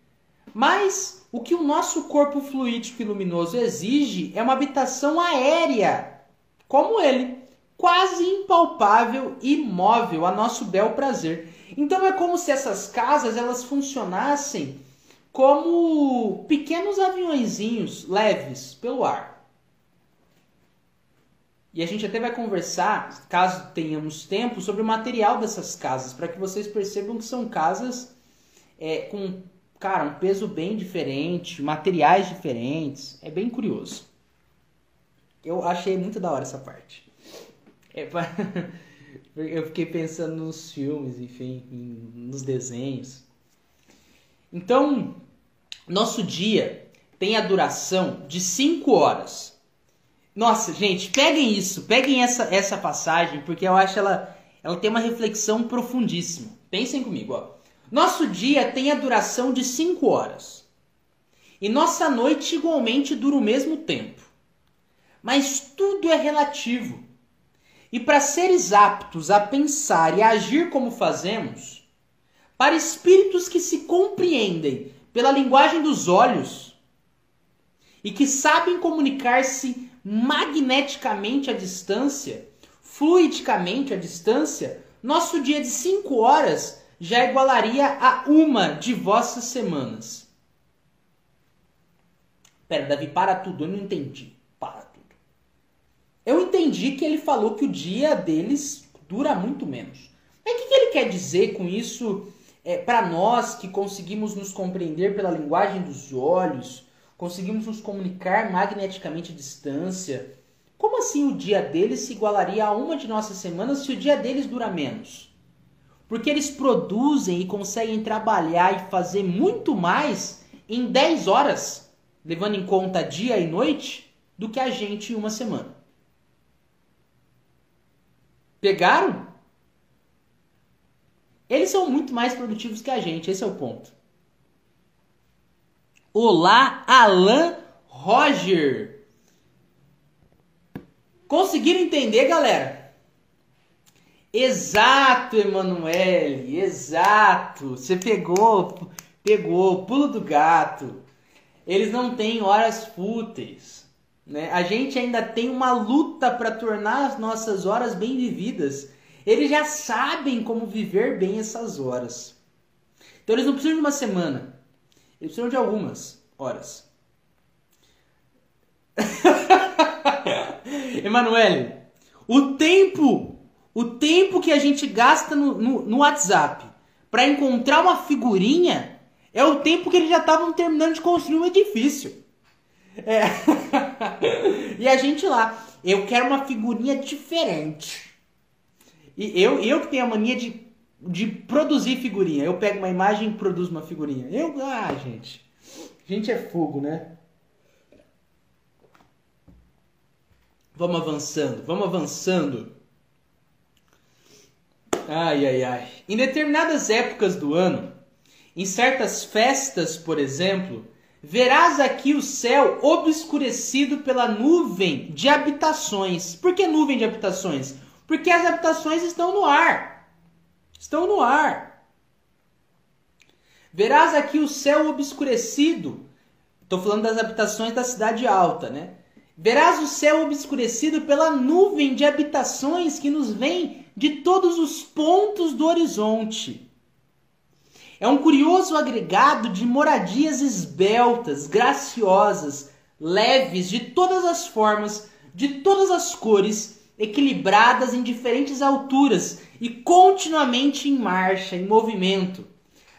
Speaker 1: Mas o que o nosso corpo fluídico e luminoso exige é uma habitação aérea, como ele, quase impalpável e móvel a nosso bel prazer. Então é como se essas casas elas funcionassem como pequenos aviãozinhos leves pelo ar. E a gente até vai conversar, caso tenhamos tempo, sobre o material dessas casas, para que vocês percebam que são casas é, com, cara, um peso bem diferente, materiais diferentes. É bem curioso. Eu achei muito da hora essa parte. É, eu fiquei pensando nos filmes, enfim, nos desenhos. Então, nosso dia tem a duração de 5 horas. Nossa, gente, peguem isso, peguem essa, essa passagem, porque eu acho ela, ela tem uma reflexão profundíssima. Pensem comigo, ó. Nosso dia tem a duração de 5 horas. E nossa noite igualmente dura o mesmo tempo. Mas tudo é relativo. E para seres aptos a pensar e a agir como fazemos, para espíritos que se compreendem pela linguagem dos olhos e que sabem comunicar-se magneticamente à distância, fluidicamente à distância, nosso dia de cinco horas já igualaria a uma de vossas semanas. Pera, Davi, para tudo, eu não entendi. Para tudo. Eu entendi que ele falou que o dia deles dura muito menos. Mas o que, ele quer dizer com isso é, para nós que conseguimos nos compreender pela linguagem dos olhos, conseguimos nos comunicar magneticamente à distância, como assim o dia deles se igualaria a uma de nossas semanas se o dia deles dura menos? Porque eles produzem e conseguem trabalhar e fazer muito mais em 10 horas, levando em conta dia e noite, do que a gente em uma semana. Pegaram? Eles são muito mais produtivos que a gente, esse é o ponto. Olá, Alan Roger. Conseguiram entender, galera? Exato, Emanuele, exato. Você pegou, pegou, pulo do gato. Eles não têm horas fúteis. Né? A gente ainda tem uma luta para tornar as nossas horas bem vividas. Eles já sabem como viver bem essas horas. Então eles não precisam de uma semana. Eles precisam de algumas horas. Emanuele, o tempo, o tempo que a gente gasta no, no, no WhatsApp para encontrar uma figurinha é o tempo que eles já estavam terminando de construir um edifício. É. e a gente lá, eu quero uma figurinha diferente. E eu, eu que tenho a mania de, de produzir figurinha. Eu pego uma imagem e produzo uma figurinha. Eu, ah, gente. Gente é fogo, né? Vamos avançando, vamos avançando. Ai, ai, ai. Em determinadas épocas do ano, em certas festas, por exemplo, verás aqui o céu obscurecido pela nuvem de habitações. Por que nuvem de habitações? Porque as habitações estão no ar. Estão no ar. Verás aqui o céu obscurecido. Estou falando das habitações da cidade alta, né? Verás o céu obscurecido pela nuvem de habitações que nos vem de todos os pontos do horizonte. É um curioso agregado de moradias esbeltas, graciosas, leves, de todas as formas, de todas as cores equilibradas em diferentes alturas e continuamente em marcha, em movimento,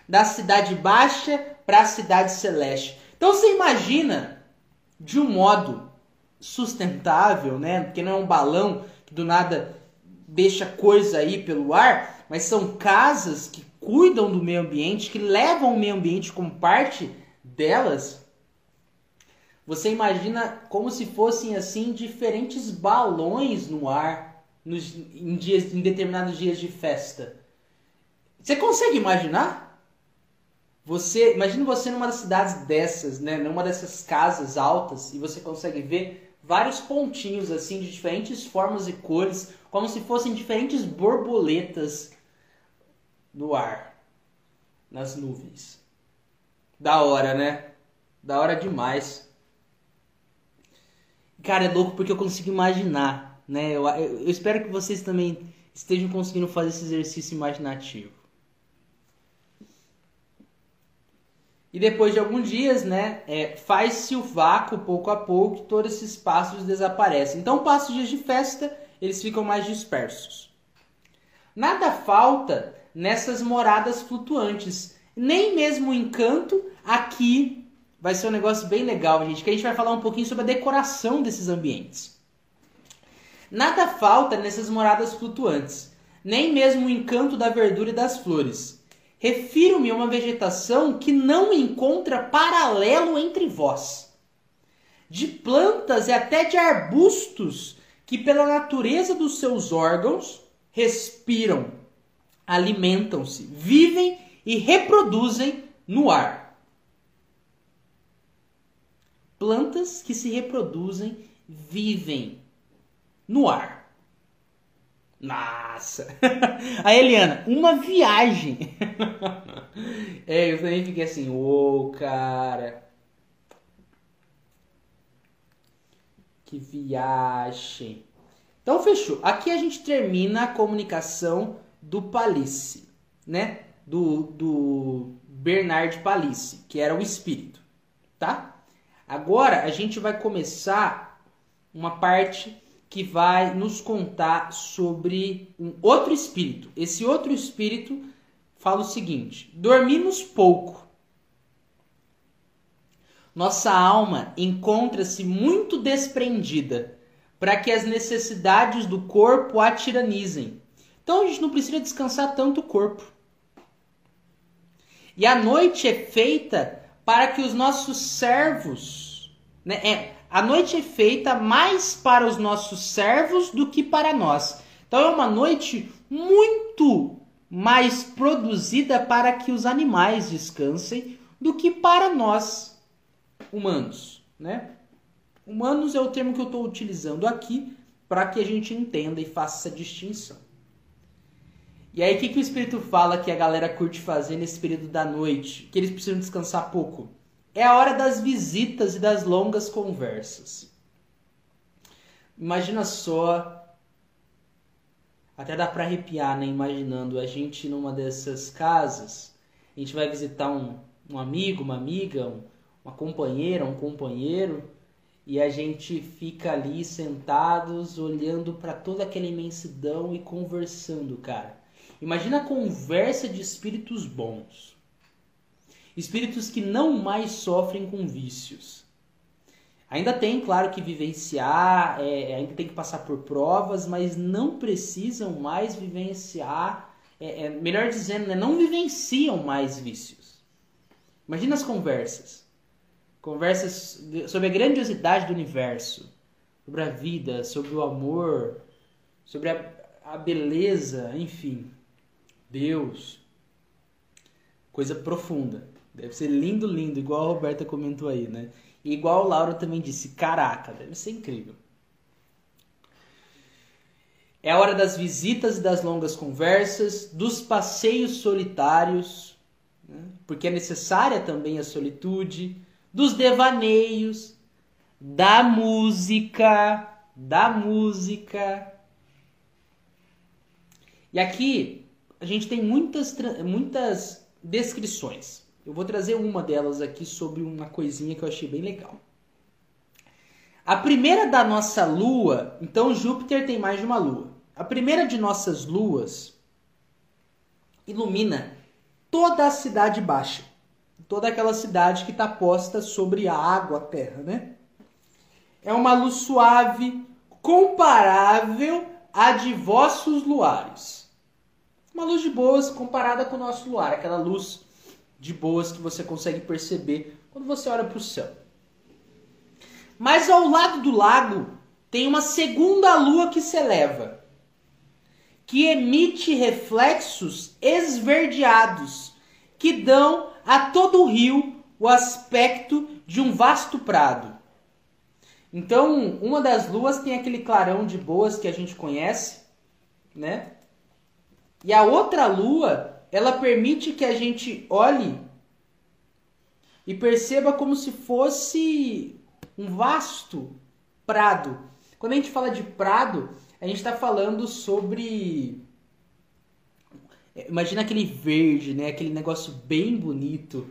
Speaker 1: da cidade baixa para a cidade celeste. Então você imagina de um modo sustentável, né? Porque não é um balão que do nada deixa coisa aí pelo ar, mas são casas que cuidam do meio ambiente, que levam o meio ambiente como parte delas você imagina como se fossem assim diferentes balões no ar nos, em, dias, em determinados dias de festa. Você consegue imaginar? Você, imagina você numa das cidades dessas, né, numa dessas casas altas e você consegue ver vários pontinhos assim de diferentes formas e cores, como se fossem diferentes borboletas no ar, nas nuvens. Da hora, né? Da hora demais. Cara, é louco porque eu consigo imaginar, né? Eu, eu, espero que vocês também estejam conseguindo fazer esse exercício imaginativo. E depois de alguns dias, né, é, faz-se o vácuo pouco a pouco e todos esses pássaros desaparecem. Então, passa dias de festa, eles ficam mais dispersos. Nada falta nessas moradas flutuantes, nem mesmo o encanto aqui vai ser um negócio bem legal, gente, que a gente vai falar um pouquinho sobre a decoração desses ambientes. Nada falta nessas moradas flutuantes, nem mesmo o encanto da verdura e das flores. Refiro-me a uma vegetação que não encontra paralelo entre vós. De plantas e até de arbustos que, pela natureza dos seus órgãos, respiram, alimentam-se, vivem e reproduzem no ar. Plantas que se reproduzem, vivem no ar. Nossa! A Eliana, uma viagem! é, eu também fiquei assim, ô oh, cara. Que viagem. Então fechou. Aqui a gente termina a comunicação do Palice, né? Do, do Bernard Palice, que era o espírito, tá? Agora a gente vai começar uma parte que vai nos contar sobre um outro espírito. Esse outro espírito fala o seguinte: dormimos pouco. Nossa alma encontra-se muito desprendida para que as necessidades do corpo a tiranizem. Então a gente não precisa descansar tanto o corpo. E a noite é feita para que os nossos servos, né, é, a noite é feita mais para os nossos servos do que para nós. Então é uma noite muito mais produzida para que os animais descansem do que para nós humanos, né? Humanos é o termo que eu estou utilizando aqui para que a gente entenda e faça essa distinção. E aí, o que, que o Espírito fala que a galera curte fazer nesse período da noite? Que eles precisam descansar pouco? É a hora das visitas e das longas conversas. Imagina só. Até dá para arrepiar, né? Imaginando a gente numa dessas casas. A gente vai visitar um, um amigo, uma amiga, um, uma companheira, um companheiro. E a gente fica ali sentados, olhando para toda aquela imensidão e conversando, cara. Imagina a conversa de espíritos bons espíritos que não mais sofrem com vícios. Ainda tem, claro, que vivenciar, é, é, ainda tem que passar por provas, mas não precisam mais vivenciar, é, é, melhor dizendo, né, não vivenciam mais vícios. Imagina as conversas. Conversas sobre a grandiosidade do universo, sobre a vida, sobre o amor, sobre a, a beleza, enfim. Deus. Coisa profunda. Deve ser lindo, lindo, igual a Roberta comentou aí, né? E igual o Laura também disse, caraca, deve ser incrível. É a hora das visitas e das longas conversas, dos passeios solitários, né? porque é necessária também a solitude, dos devaneios, da música, da música. E aqui a gente tem muitas, muitas descrições. Eu vou trazer uma delas aqui sobre uma coisinha que eu achei bem legal. A primeira da nossa lua, então Júpiter tem mais de uma lua. A primeira de nossas luas ilumina toda a cidade baixa, toda aquela cidade que está posta sobre a água, a terra, né? É uma luz suave, comparável à de vossos luares. Uma luz de boas comparada com o nosso luar, aquela luz de boas que você consegue perceber quando você olha para o céu. Mas ao lado do lago tem uma segunda lua que se eleva, que emite reflexos esverdeados que dão a todo o rio o aspecto de um vasto prado. Então, uma das luas tem aquele clarão de boas que a gente conhece, né? E a outra lua, ela permite que a gente olhe e perceba como se fosse um vasto prado. Quando a gente fala de prado, a gente está falando sobre. Imagina aquele verde, né? Aquele negócio bem bonito.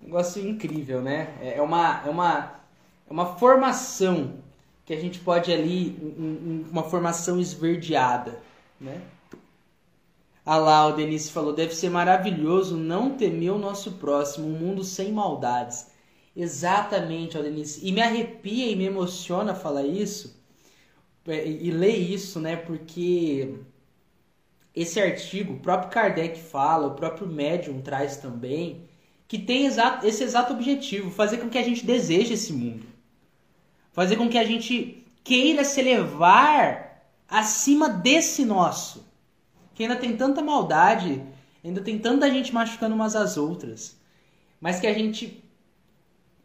Speaker 1: negócio incrível, né? É uma, é uma, é uma formação que a gente pode ali, uma formação esverdeada, né? Ah lá, o Denise falou, deve ser maravilhoso não temer o nosso próximo, um mundo sem maldades. Exatamente, ó, Denise. E me arrepia e me emociona falar isso é, e ler isso, né? Porque esse artigo, o próprio Kardec fala, o próprio Medium traz também, que tem esse exato objetivo, fazer com que a gente deseje esse mundo. Fazer com que a gente queira se elevar acima desse nosso que ainda tem tanta maldade, ainda tem tanta gente machucando umas às outras, mas que a gente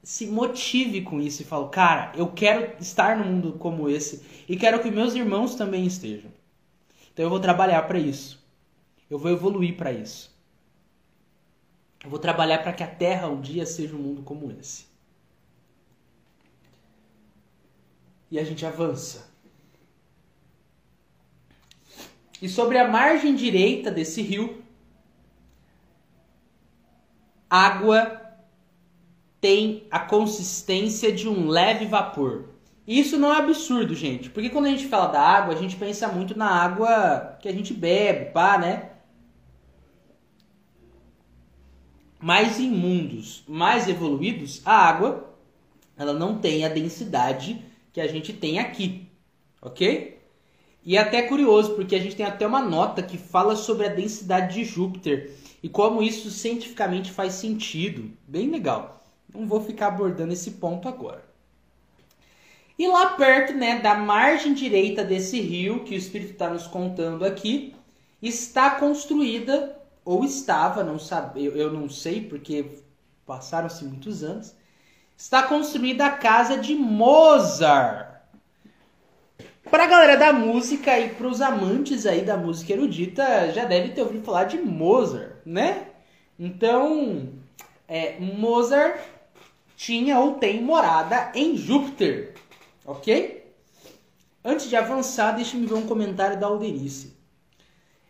Speaker 1: se motive com isso e fale, cara, eu quero estar num mundo como esse e quero que meus irmãos também estejam. Então eu vou trabalhar para isso. Eu vou evoluir para isso. Eu vou trabalhar para que a Terra um dia seja um mundo como esse. E a gente avança. E sobre a margem direita desse rio, água tem a consistência de um leve vapor. Isso não é absurdo, gente, porque quando a gente fala da água, a gente pensa muito na água que a gente bebe, pá, né? Mais em mundos mais evoluídos, a água ela não tem a densidade que a gente tem aqui, ok? E é até curioso, porque a gente tem até uma nota que fala sobre a densidade de Júpiter e como isso cientificamente faz sentido. Bem legal. Não vou ficar abordando esse ponto agora. E lá perto, né, da margem direita desse rio que o Espírito está nos contando aqui, está construída ou estava, não sabe, eu, eu não sei porque passaram-se muitos anos, está construída a casa de Mozart. Pra galera da música e pros amantes aí da música erudita, já deve ter ouvido falar de Mozart, né? Então, é, Mozart tinha ou tem morada em Júpiter, ok? Antes de avançar, deixe-me ver um comentário da Alderice.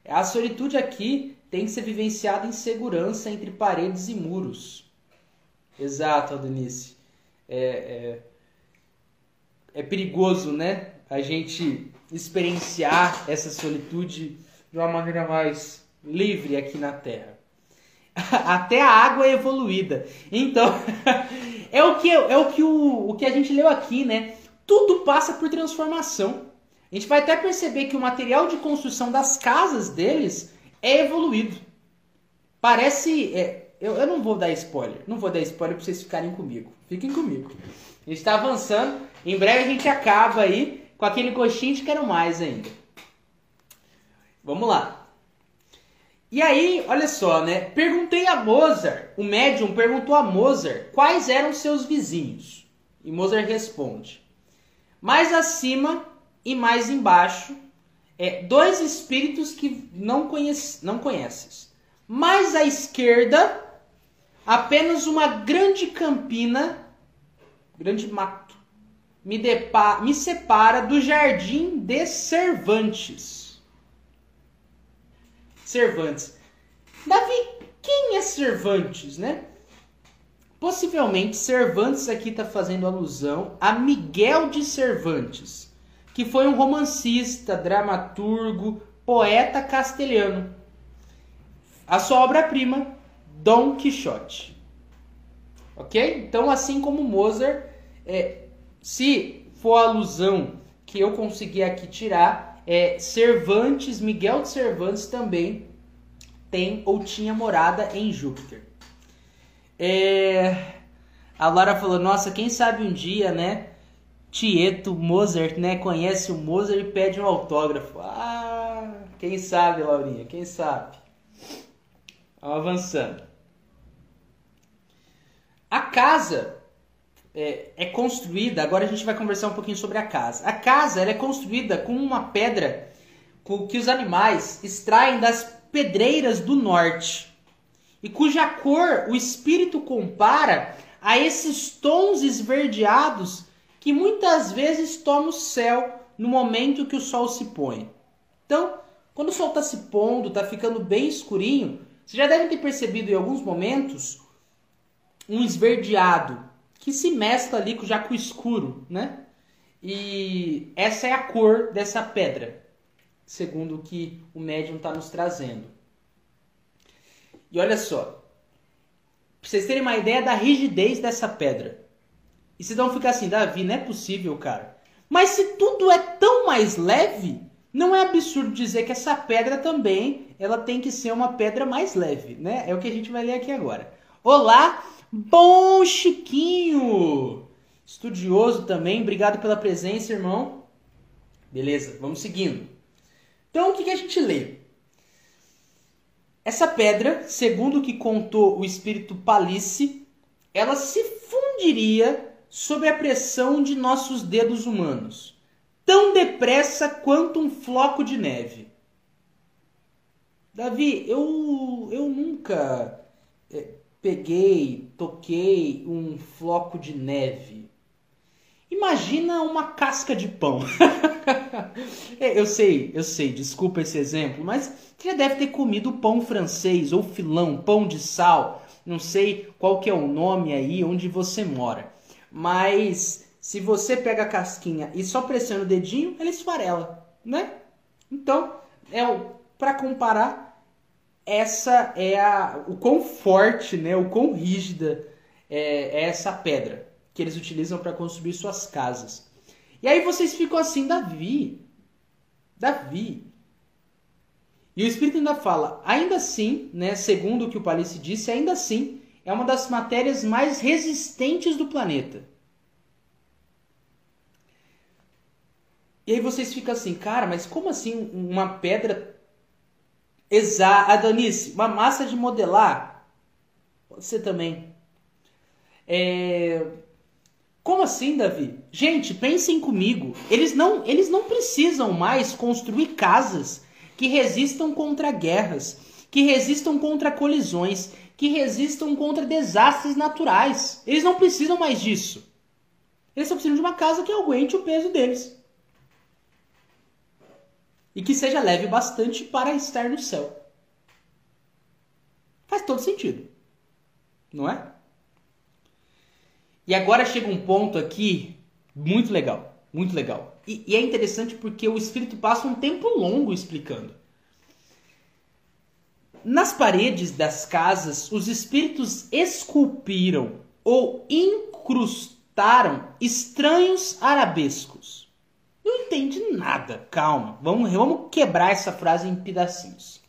Speaker 1: A solitude aqui tem que ser vivenciada em segurança entre paredes e muros. Exato, Aldenice. É, é, é perigoso, né? a gente experienciar essa solitude de uma maneira mais livre aqui na Terra. Até a água é evoluída. Então, é o que é o que o, o que a gente leu aqui, né? Tudo passa por transformação. A gente vai até perceber que o material de construção das casas deles é evoluído. Parece. É, eu, eu não vou dar spoiler. Não vou dar spoiler para vocês ficarem comigo. Fiquem comigo. A gente está avançando. Em breve a gente acaba aí com aquele gostinho de quero mais ainda. Vamos lá. E aí, olha só, né? Perguntei a Mozart, o médium perguntou a Mozart quais eram seus vizinhos. E Mozart responde: mais acima e mais embaixo, é, dois espíritos que não, conhece, não conheces. Mais à esquerda, apenas uma grande campina, grande mato me, depa, me separa do jardim de Cervantes. Cervantes. Davi, quem é Cervantes, né? Possivelmente Cervantes aqui está fazendo alusão a Miguel de Cervantes, que foi um romancista, dramaturgo, poeta castelhano. A sua obra-prima, Dom Quixote. Ok? Então, assim como Mozart, é, se for a alusão que eu consegui aqui tirar, é Cervantes, Miguel de Cervantes também tem ou tinha morada em Júpiter. É... A Laura falou, nossa, quem sabe um dia, né? Tieto, Mozart, né? Conhece o Mozart e pede um autógrafo. Ah, quem sabe, Laurinha, quem sabe? Avançando. a casa é, é, construída, agora a gente vai conversar um pouquinho sobre a casa. A casa é construída com uma pedra que os animais extraem das pedreiras do norte e cuja cor o espírito compara a esses tons esverdeados que muitas vezes toma o céu no momento que o sol se põe. Então, quando o sol está se pondo, está ficando bem escurinho, você já deve ter percebido em alguns momentos um esverdeado que se mescla ali já com o escuro, né? E essa é a cor dessa pedra, segundo o que o médium está nos trazendo. E olha só, para vocês terem uma ideia da rigidez dessa pedra. E vocês vão ficar assim, Davi, não é possível, cara. Mas se tudo é tão mais leve, não é absurdo dizer que essa pedra também ela tem que ser uma pedra mais leve, né? É o que a gente vai ler aqui agora. Olá, bom Chiquinho! Estudioso também, obrigado pela presença, irmão. Beleza, vamos seguindo. Então, o que, que a gente lê? Essa pedra, segundo o que contou o espírito Palice, ela se fundiria sob a pressão de nossos dedos humanos, tão depressa quanto um floco de neve. Davi, eu, eu nunca é, peguei, toquei um floco de neve. Imagina uma casca de pão. É, eu sei, eu sei, desculpa esse exemplo, mas você já deve ter comido pão francês ou filão, pão de sal. Não sei qual que é o nome aí onde você mora. Mas se você pega a casquinha e só pressiona o dedinho, ela esfarela, né? Então, é para comparar, essa é a, o quão forte, né, o quão rígida é, é essa pedra que eles utilizam para construir suas casas. E aí vocês ficam assim, Davi, Davi. E o Espírito ainda fala, ainda assim, né, segundo o que o Palice disse, ainda assim, é uma das matérias mais resistentes do planeta. E aí vocês ficam assim, cara, mas como assim uma pedra exata? Danice, uma massa de modelar? Pode ser também. É... Como assim, Davi? Gente, pensem comigo. Eles não, eles não precisam mais construir casas que resistam contra guerras, que resistam contra colisões, que resistam contra desastres naturais. Eles não precisam mais disso. Eles só precisam de uma casa que aguente o peso deles. E que seja leve bastante para estar no céu. Faz todo sentido. Não é? E agora chega um ponto aqui muito legal, muito legal. E, e, é interessante porque o Espírito passa um tempo longo explicando. Nas paredes das casas, os espíritos esculpiram ou incrustaram estranhos arabescos. Não entende nada, calma. Vamos, vamos quebrar essa frase em pedacinhos.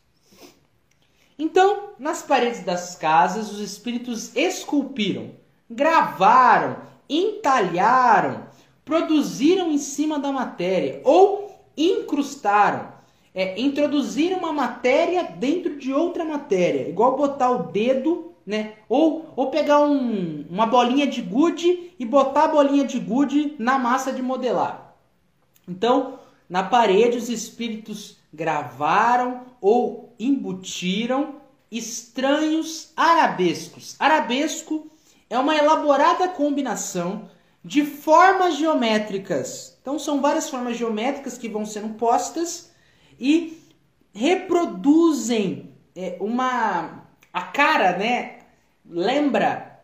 Speaker 1: Então, nas paredes das casas, os espíritos esculpiram gravaram, entalharam, produziram em cima da matéria ou incrustaram. É, introduziram uma matéria dentro de outra matéria, igual botar o dedo, né? Ou, ou pegar um, uma bolinha de gude e botar a bolinha de gude na massa de modelar. Então, na parede, os espíritos gravaram ou embutiram estranhos arabescos. Arabesco é uma elaborada combinação de formas geométricas. Então são várias formas geométricas que vão sendo postas e reproduzem é, uma a cara, né? Lembra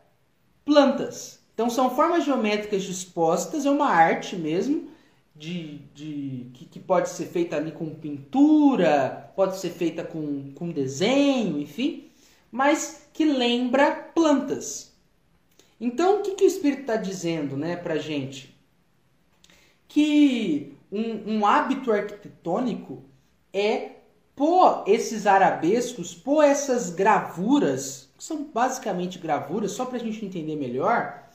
Speaker 1: plantas. Então são formas geométricas dispostas, é uma arte mesmo de, de que, que, pode ser feita ali com pintura, pode ser feita com, com desenho, enfim, mas que lembra plantas. Então, o que, que o Espírito está dizendo né, para gente? Que um, um hábito arquitetônico é pôr esses arabescos, pôr essas gravuras, que são basicamente gravuras, só para a gente entender melhor,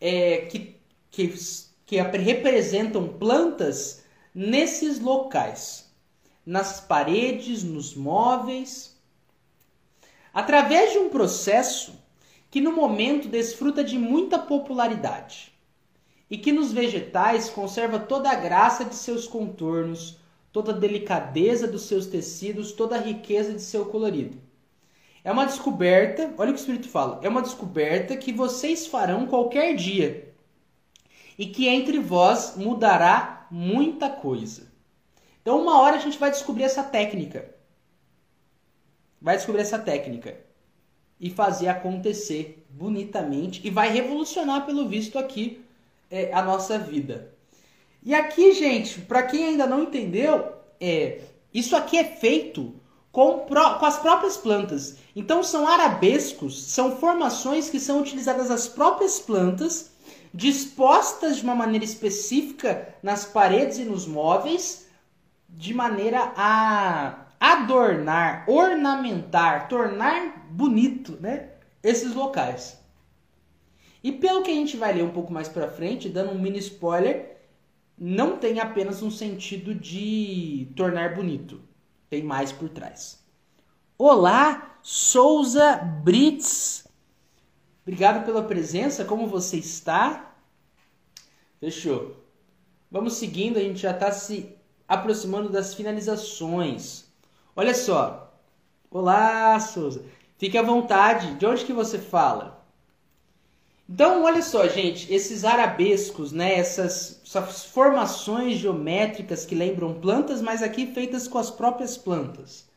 Speaker 1: é, que, que, que representam plantas nesses locais, nas paredes, nos móveis, através de um processo que no momento desfruta de muita popularidade e que nos vegetais conserva toda a graça de seus contornos, toda a delicadeza dos seus tecidos, toda a riqueza de seu colorido. É uma descoberta, olha o que o Espírito fala, é uma descoberta que vocês farão qualquer dia e que entre vós mudará muita coisa. Então, uma hora a gente vai descobrir essa técnica. Vai descobrir essa técnica e fazer acontecer bonitamente e vai revolucionar, pelo visto, aqui é, a nossa vida. E aqui, gente, para quem ainda não entendeu, é, isso aqui é feito com, pro, com as próprias plantas. Então são arabescos, são formações que são utilizadas as próprias plantas, dispostas de uma maneira específica nas paredes e nos móveis, de maneira a adornar, ornamentar, tornar bonito, né, esses locais. E pelo que a gente vai ler um pouco mais para frente, dando um mini spoiler, não tem apenas um sentido de tornar bonito tem mais por trás. Olá, Souza Brits. Obrigado pela presença. Como você está? Fechou. Vamos seguindo, a gente já está se aproximando das finalizações. Olha só. Olá, Souza. Fique à vontade. De onde que você fala? Então, olha só, gente, esses arabescos, né, essas, essas, formações geométricas que lembram plantas, mas aqui feitas com as próprias plantas.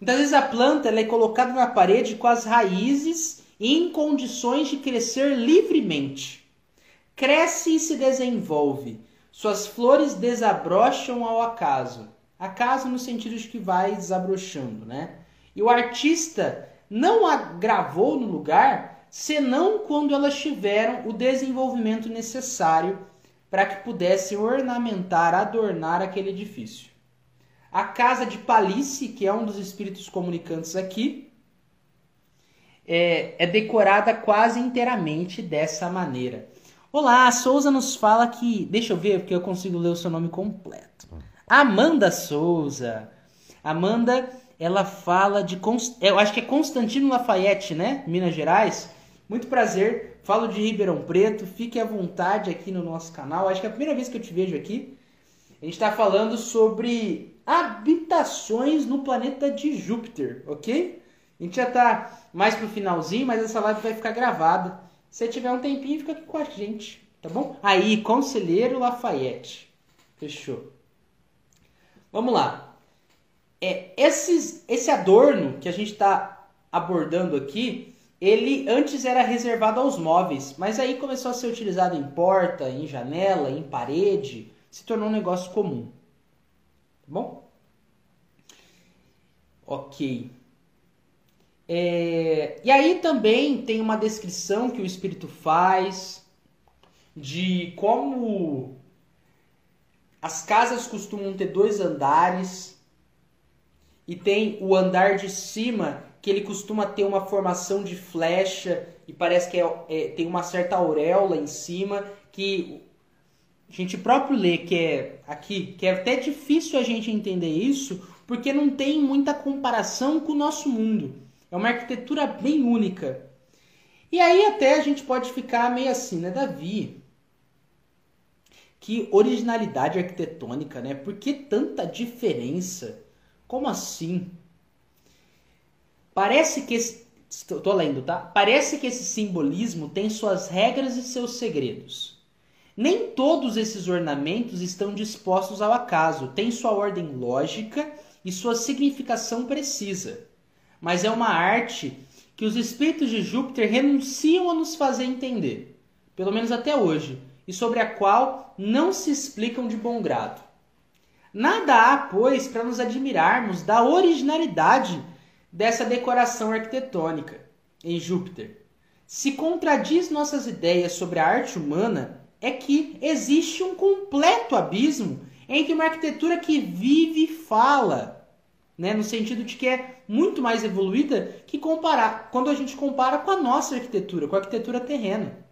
Speaker 1: Muitas vezes a planta ela é colocada na parede com as raízes em condições de crescer livremente. Cresce e se desenvolve. Suas flores desabrocham ao acaso. Acaso no sentido de que vai desabrochando, né? E o artista não a gravou no lugar senão quando elas tiveram o desenvolvimento necessário para que pudessem ornamentar, adornar aquele edifício. A casa de Palice, que é um dos espíritos comunicantes aqui, é, é decorada quase inteiramente dessa maneira. Olá, a Souza nos fala que. Deixa eu ver, porque eu consigo ler o seu nome completo. Amanda Souza. Amanda, ela fala de. Eu acho que é Constantino Lafayette, né? Minas Gerais. Muito prazer, falo de Ribeirão Preto, fique à vontade aqui no nosso canal. Acho que é a primeira vez que eu te vejo aqui. A gente está falando sobre habitações no planeta de Júpiter, ok? A gente já está mais pro finalzinho, mas essa live vai ficar gravada. Se tiver um tempinho, fica aqui com a gente, tá bom? Aí, Conselheiro Lafayette. Fechou. Vamos lá. É, esses, esse adorno que a gente está abordando aqui, ele antes era reservado aos móveis, mas aí começou a ser utilizado em porta, em janela, em parede, se tornou um negócio comum. Tá bom? Ok. É, e aí também tem uma descrição que o espírito faz de como as casas costumam ter dois andares e tem o andar de cima que ele costuma ter uma formação de flecha e parece que é, é, tem uma certa auréola em cima que a gente próprio lê que é aqui que é até difícil a gente entender isso porque não tem muita comparação com o nosso mundo. É uma arquitetura bem única. E aí até a gente pode ficar meio assim, né, Davi? Que originalidade arquitetônica, né? Por que tanta diferença? Como assim? Parece que esse, estou lendo, tá? Parece que esse simbolismo tem suas regras e seus segredos. Nem todos esses ornamentos estão dispostos ao acaso, têm sua ordem lógica e sua significação precisa. Mas é uma arte que os espíritos de Júpiter renunciam a nos fazer entender, pelo menos até hoje, e sobre a qual não se explicam de bom grado. Nada há, pois, para nos admirarmos da originalidade dessa decoração arquitetônica em Júpiter. Se contradiz nossas ideias sobre a arte humana, é que existe um completo abismo entre uma arquitetura que vive e fala, né, no sentido de que é muito mais evoluída que comparar quando a gente compara com a nossa arquitetura, com a arquitetura terrena.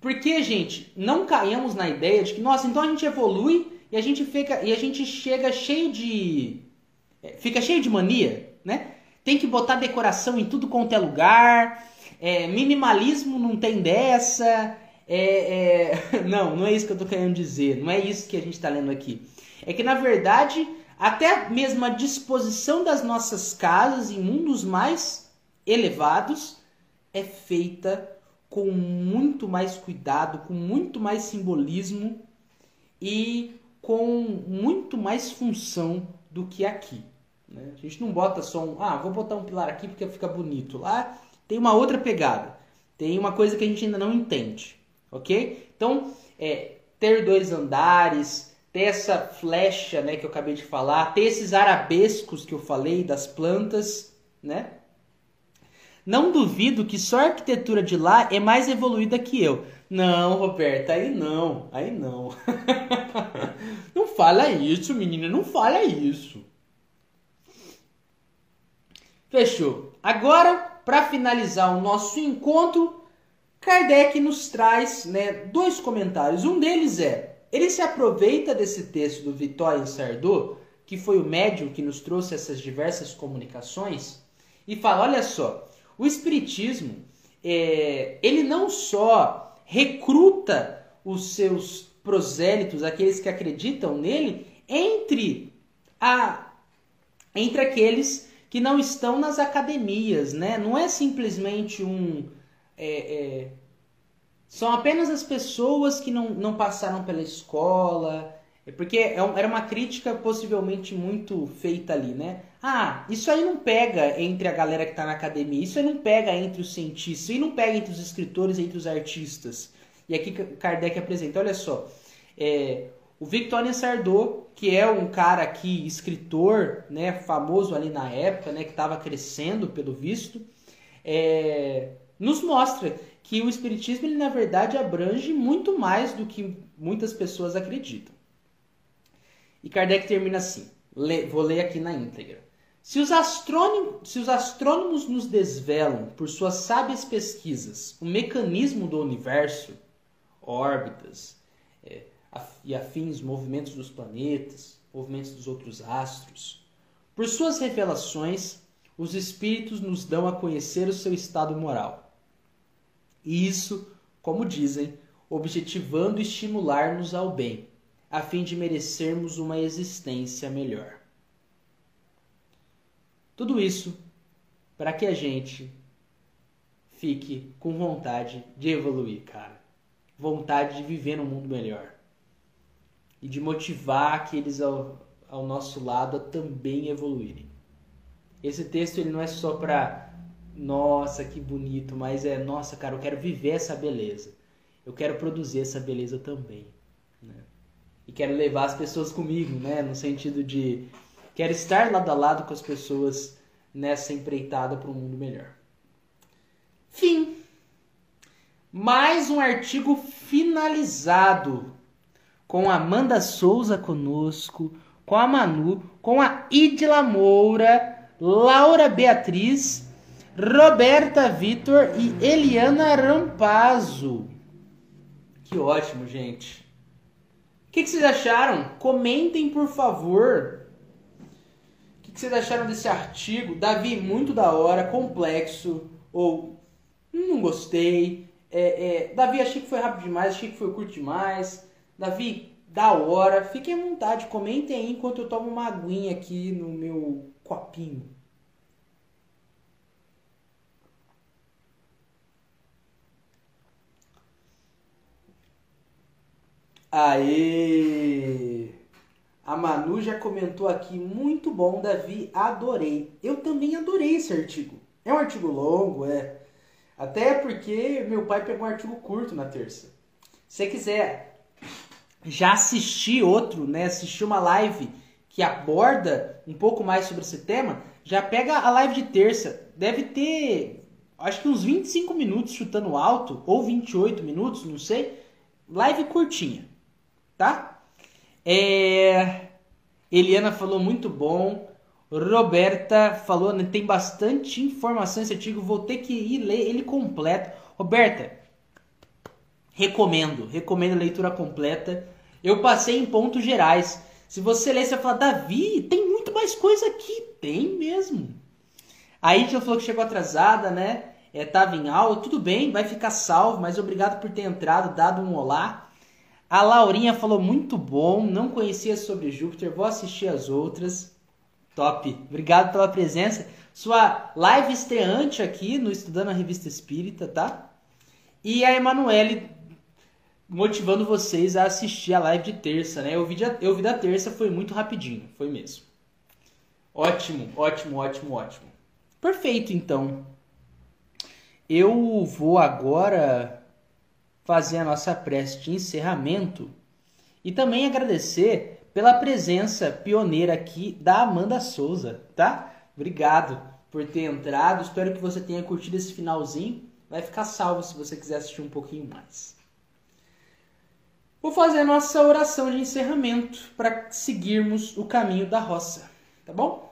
Speaker 1: Porque, gente, não caímos na ideia de que, nossa, então a gente evolui e a gente fica e a gente chega cheio de é, fica cheio de mania, né? tem que botar decoração em tudo quanto é lugar, é, minimalismo não tem dessa. É, é... Não, não é isso que eu tô querendo dizer, não é isso que a gente está lendo aqui. É que na verdade, até mesmo a disposição das nossas casas em mundos mais elevados é feita com muito mais cuidado, com muito mais simbolismo e com muito mais função do que aqui. Né? A gente não bota só um, ah, vou botar um pilar aqui porque fica bonito. Lá tem uma outra pegada, tem uma coisa que a gente ainda não entende, ok? Então, é, ter dois andares, ter essa flecha, né, que eu acabei de falar, ter esses arabescos que eu falei das plantas, né? Não duvido que só a arquitetura de lá é mais evoluída que eu. Não, Roberta, aí não, aí não. não fala isso, menina, não fala isso. Fechou. Agora, para finalizar o nosso encontro, Kardec nos traz né, dois comentários. Um deles é: ele se aproveita desse texto do Vitória Sardô, que foi o médium que nos trouxe essas diversas comunicações, e fala: olha só, o Espiritismo é, ele não só recruta os seus prosélitos, aqueles que acreditam nele, entre a entre aqueles que não estão nas academias, né? Não é simplesmente um. É, é, são apenas as pessoas que não, não passaram pela escola. É porque é era uma crítica possivelmente muito feita ali, né? Ah, isso aí não pega entre a galera que está na academia, isso aí não pega entre os cientistas, isso aí não pega entre os escritores, entre os artistas. E aqui Kardec apresenta, olha só, é, o Victorien Sardot, que é um cara aqui, escritor, né, famoso ali na época, né, que estava crescendo pelo visto, é, nos mostra que o Espiritismo, ele, na verdade, abrange muito mais do que muitas pessoas acreditam. E Kardec termina assim, vou ler aqui na íntegra. Se os, se os astrônomos nos desvelam, por suas sábias pesquisas, o mecanismo do universo, órbitas, é, e afins movimentos dos planetas, movimentos dos outros astros. Por suas revelações, os espíritos nos dão a conhecer o seu estado moral. E isso, como dizem, objetivando estimular-nos ao bem, a fim de merecermos uma existência melhor. Tudo isso para que a gente fique com vontade de evoluir, cara. Vontade de viver num mundo melhor e de motivar aqueles ao, ao nosso lado a também evoluírem. Esse texto ele não é só para nossa, que bonito, mas é nossa, cara, eu quero viver essa beleza. Eu quero produzir essa beleza também? E quero levar as pessoas comigo, né, no sentido de quero estar lado a lado com as pessoas nessa empreitada para um mundo melhor. Fim. Mais um artigo finalizado com a Amanda Souza conosco, com a Manu, com a Idila Moura, Laura Beatriz, Roberta Vitor e Eliana Rampazzo. Que ótimo, gente. O que, que, vocês acharam? Comentem, por favor. O que, que vocês acharam desse artigo? Davi, muito da hora, complexo. Ou não gostei. É, é, Davi, achei que foi rápido demais, achei que foi curto demais. Davi, da hora. Fiquem à vontade, comentem aí enquanto eu tomo uma aguinha aqui no meu copinho. Aê! A Manu já comentou aqui, muito bom, Davi, adorei. Eu também adorei esse artigo. É um artigo longo, é. Até porque meu pai pegou um artigo curto na terça. Se você quiser já assisti outro, né? Assisti uma live que aborda um pouco mais sobre esse tema, já pega a live de terça. Deve ter, acho que uns 25 minutos chutando alto, ou 28 minutos, não sei. Live curtinha, tá? É... Eliana falou muito bom. Roberta falou, né, tem bastante informação esse artigo, vou ter que ir ler ele completo. Roberta, Recomendo, recomendo a leitura completa. Eu passei em pontos gerais. Se você ler, você vai falar, Davi, tem muito mais coisa aqui. Tem mesmo. A Ítila falou que chegou atrasada, né? É, tava em aula, tudo bem, vai ficar salvo, mas obrigado por ter entrado, dado um olá. A Laurinha falou muito bom, não conhecia sobre Júpiter, vou assistir as outras. Top, obrigado pela presença. Sua live estreante aqui no Estudando a Revista Espírita, tá? E a Emanuele motivando vocês a assistir a live de terça, né? Eu vi, de, eu vi da terça, foi muito rapidinho, foi mesmo. Ótimo, ótimo, ótimo, ótimo. Perfeito, então. Eu vou agora fazer a nossa prece de encerramento e também agradecer pela presença pioneira aqui da Amanda Souza, tá? Obrigado por ter entrado. Espero que você tenha curtido esse finalzinho. Vai ficar salvo se você quiser assistir um pouquinho mais. Vou fazer a nossa oração de encerramento para seguirmos o caminho da roça, tá bom?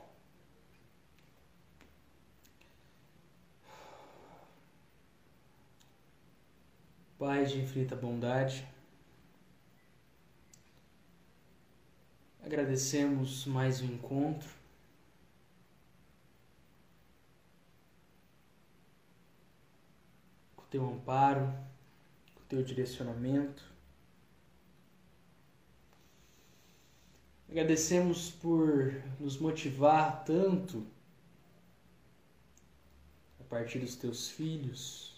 Speaker 1: Pai de infinita bondade, agradecemos mais um encontro. Com teu amparo, com teu direcionamento. Agradecemos por nos motivar tanto a partir dos teus filhos,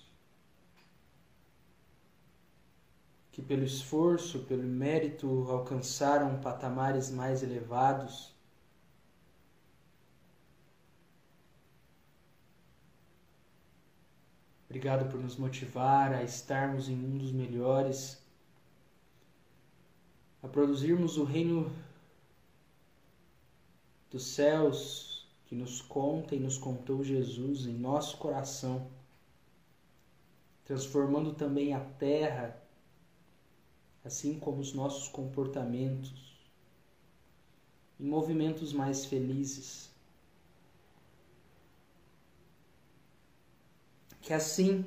Speaker 1: que pelo esforço, pelo mérito alcançaram patamares mais elevados. Obrigado por nos motivar a estarmos em mundos melhores, a produzirmos o reino dos céus que nos conta e nos contou Jesus em nosso coração, transformando também a terra, assim como os nossos comportamentos, em movimentos mais felizes. Que assim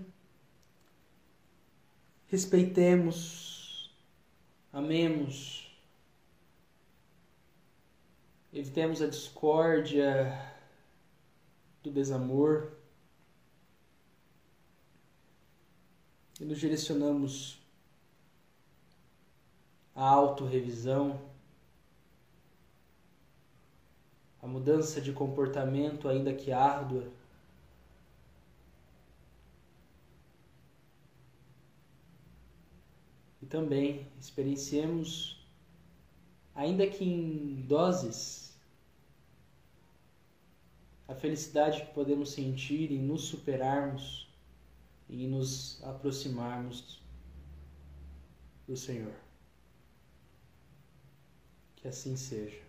Speaker 1: respeitemos, amemos, evitemos a discórdia, do desamor e nos direcionamos à autorrevisão, à mudança de comportamento, ainda que árdua. E também experienciemos, ainda que em doses, a felicidade que podemos sentir em nos superarmos e nos aproximarmos do Senhor. Que assim seja.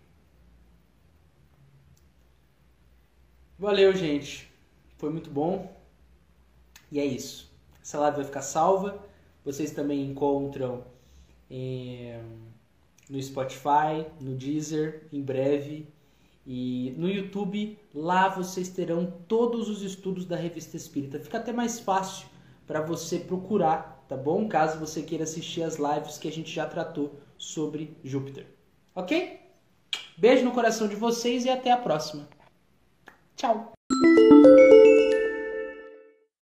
Speaker 1: Valeu, gente. Foi muito bom. E é isso. Essa live vai ficar salva. Vocês também encontram eh, no Spotify, no Deezer, em breve e no YouTube, lá vocês terão todos os estudos da Revista Espírita. Fica até mais fácil para você procurar, tá bom? Caso você queira assistir as lives que a gente já tratou sobre Júpiter. Ok? Beijo no coração de vocês e até a próxima. Tchau!